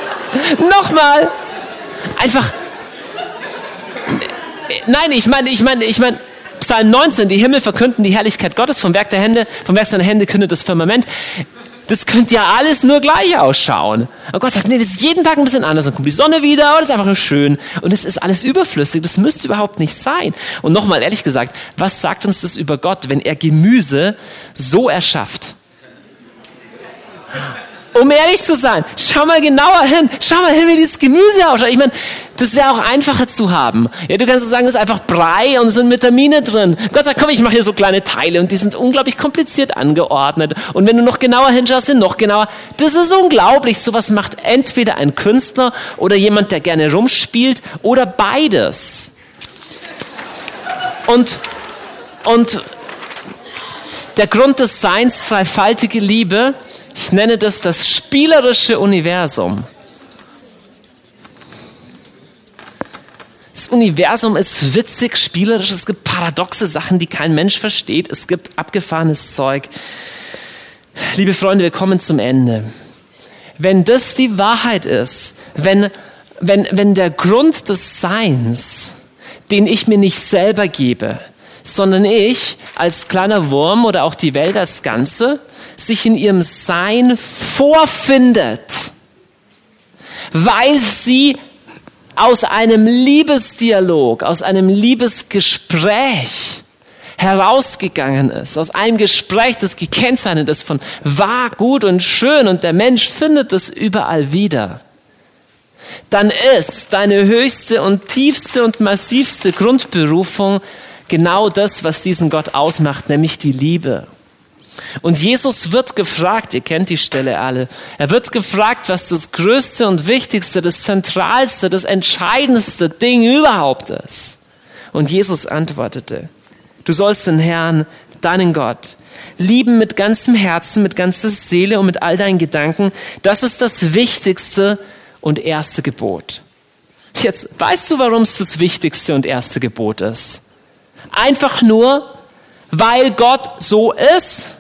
nochmal einfach. Nein, ich meine, ich meine, ich meine, Psalm 19, die Himmel verkünden die Herrlichkeit Gottes, vom Werk der Hände, vom Werk seiner Hände kündet das Firmament. Das könnte ja alles nur gleich ausschauen. Und Gott sagt, nee, das ist jeden Tag ein bisschen anders. Dann kommt die Sonne wieder, und das ist einfach nur schön. Und es ist alles überflüssig. Das müsste überhaupt nicht sein. Und nochmal ehrlich gesagt, was sagt uns das über Gott, wenn er Gemüse so erschafft? Um ehrlich zu sein, schau mal genauer hin, schau mal hin, wie dieses Gemüse ausschaut. Ich meine, das wäre auch einfacher zu haben. Ja, du kannst sagen, es ist einfach Brei und es sind Vitamine drin. Gott sagt, komm, ich mache hier so kleine Teile und die sind unglaublich kompliziert angeordnet. Und wenn du noch genauer hinschaust, sind noch genauer. Das ist unglaublich. Sowas macht entweder ein Künstler oder jemand, der gerne rumspielt oder beides. Und, und der Grund des Seins, dreifaltige Liebe, ich nenne das das spielerische Universum. Das Universum ist witzig, spielerisch, es gibt paradoxe Sachen, die kein Mensch versteht, es gibt abgefahrenes Zeug. Liebe Freunde, wir kommen zum Ende. Wenn das die Wahrheit ist, wenn, wenn, wenn der Grund des Seins, den ich mir nicht selber gebe, sondern ich als kleiner Wurm oder auch die Welt als Ganze sich in ihrem Sein vorfindet, weil sie aus einem Liebesdialog, aus einem Liebesgespräch herausgegangen ist, aus einem Gespräch, das gekennzeichnet ist von wahr, gut und schön und der Mensch findet es überall wieder, dann ist deine höchste und tiefste und massivste Grundberufung genau das, was diesen Gott ausmacht, nämlich die Liebe. Und Jesus wird gefragt, ihr kennt die Stelle alle, er wird gefragt, was das größte und wichtigste, das zentralste, das entscheidendste Ding überhaupt ist. Und Jesus antwortete, du sollst den Herrn, deinen Gott, lieben mit ganzem Herzen, mit ganzer Seele und mit all deinen Gedanken. Das ist das wichtigste und erste Gebot. Jetzt weißt du, warum es das wichtigste und erste Gebot ist? Einfach nur, weil Gott so ist.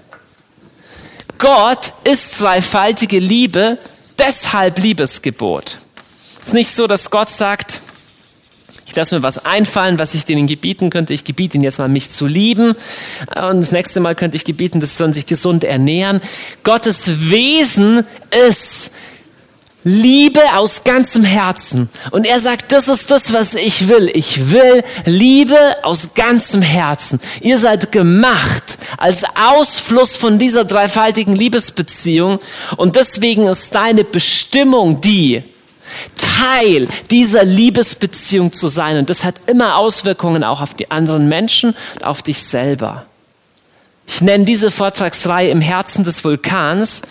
Gott ist dreifaltige Liebe, deshalb Liebesgebot. Es ist nicht so, dass Gott sagt, ich lasse mir was einfallen, was ich denen gebieten könnte. Ich gebiete ihnen jetzt mal, mich zu lieben. Und das nächste Mal könnte ich gebieten, dass sie sich gesund ernähren. Gottes Wesen ist Liebe aus ganzem Herzen. Und er sagt, das ist das, was ich will. Ich will Liebe aus ganzem Herzen. Ihr seid gemacht als Ausfluss von dieser dreifaltigen Liebesbeziehung. Und deswegen ist deine Bestimmung die, Teil dieser Liebesbeziehung zu sein. Und das hat immer Auswirkungen auch auf die anderen Menschen und auf dich selber. Ich nenne diese Vortragsreihe im Herzen des Vulkans.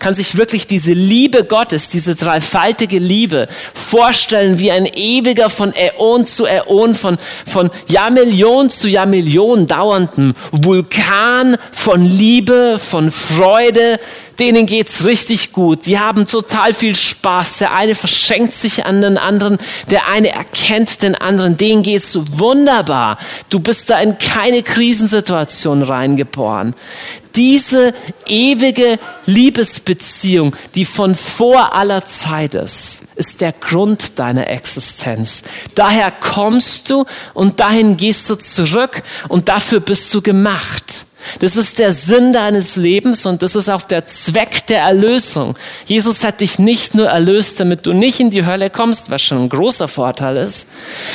Kann sich wirklich diese Liebe Gottes, diese dreifaltige Liebe vorstellen wie ein ewiger von Äon zu Äon, von, von Jahrmillion zu Jahrmillion dauernden Vulkan von Liebe, von Freude, denen geht's richtig gut. Die haben total viel Spaß. Der eine verschenkt sich an den anderen, der eine erkennt den anderen. Denen geht's wunderbar. Du bist da in keine Krisensituation reingeboren. Diese ewige Liebesbeziehung, die von vor aller Zeit ist, ist der Grund deiner Existenz. Daher kommst du und dahin gehst du zurück und dafür bist du gemacht. Das ist der Sinn deines Lebens und das ist auch der Zweck der Erlösung. Jesus hat dich nicht nur erlöst, damit du nicht in die Hölle kommst, was schon ein großer Vorteil ist,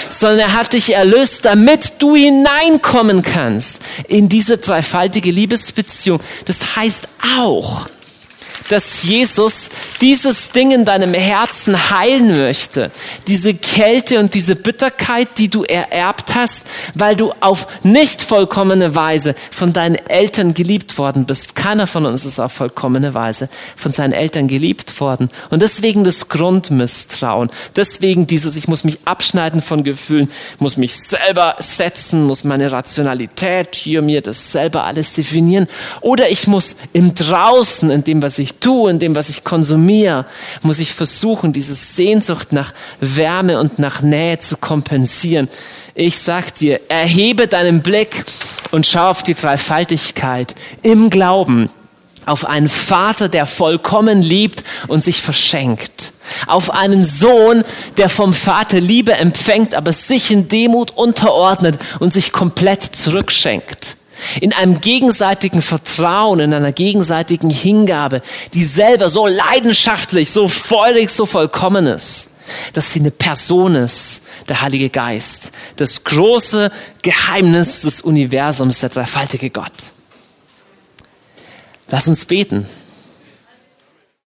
sondern er hat dich erlöst, damit du hineinkommen kannst in diese dreifaltige Liebesbeziehung. Das heißt auch, dass Jesus dieses Ding in deinem Herzen heilen möchte. Diese Kälte und diese Bitterkeit, die du ererbt hast, weil du auf nicht vollkommene Weise von deinen Eltern geliebt worden bist. Keiner von uns ist auf vollkommene Weise von seinen Eltern geliebt worden. Und deswegen das Grundmisstrauen. Deswegen dieses, ich muss mich abschneiden von Gefühlen, muss mich selber setzen, muss meine Rationalität hier mir das selber alles definieren. Oder ich muss im Draußen, in dem, was ich tue, in dem, was ich konsumiere, muss ich versuchen, diese Sehnsucht nach Wärme und nach Nähe zu kompensieren. Ich sag dir, erhebe deinen Blick und schau auf die Dreifaltigkeit im Glauben auf einen Vater, der vollkommen liebt und sich verschenkt. Auf einen Sohn, der vom Vater Liebe empfängt, aber sich in Demut unterordnet und sich komplett zurückschenkt in einem gegenseitigen Vertrauen, in einer gegenseitigen Hingabe, die selber so leidenschaftlich, so feurig, so vollkommen ist, dass sie eine Person ist, der Heilige Geist, das große Geheimnis des Universums, der dreifaltige Gott. Lass uns beten.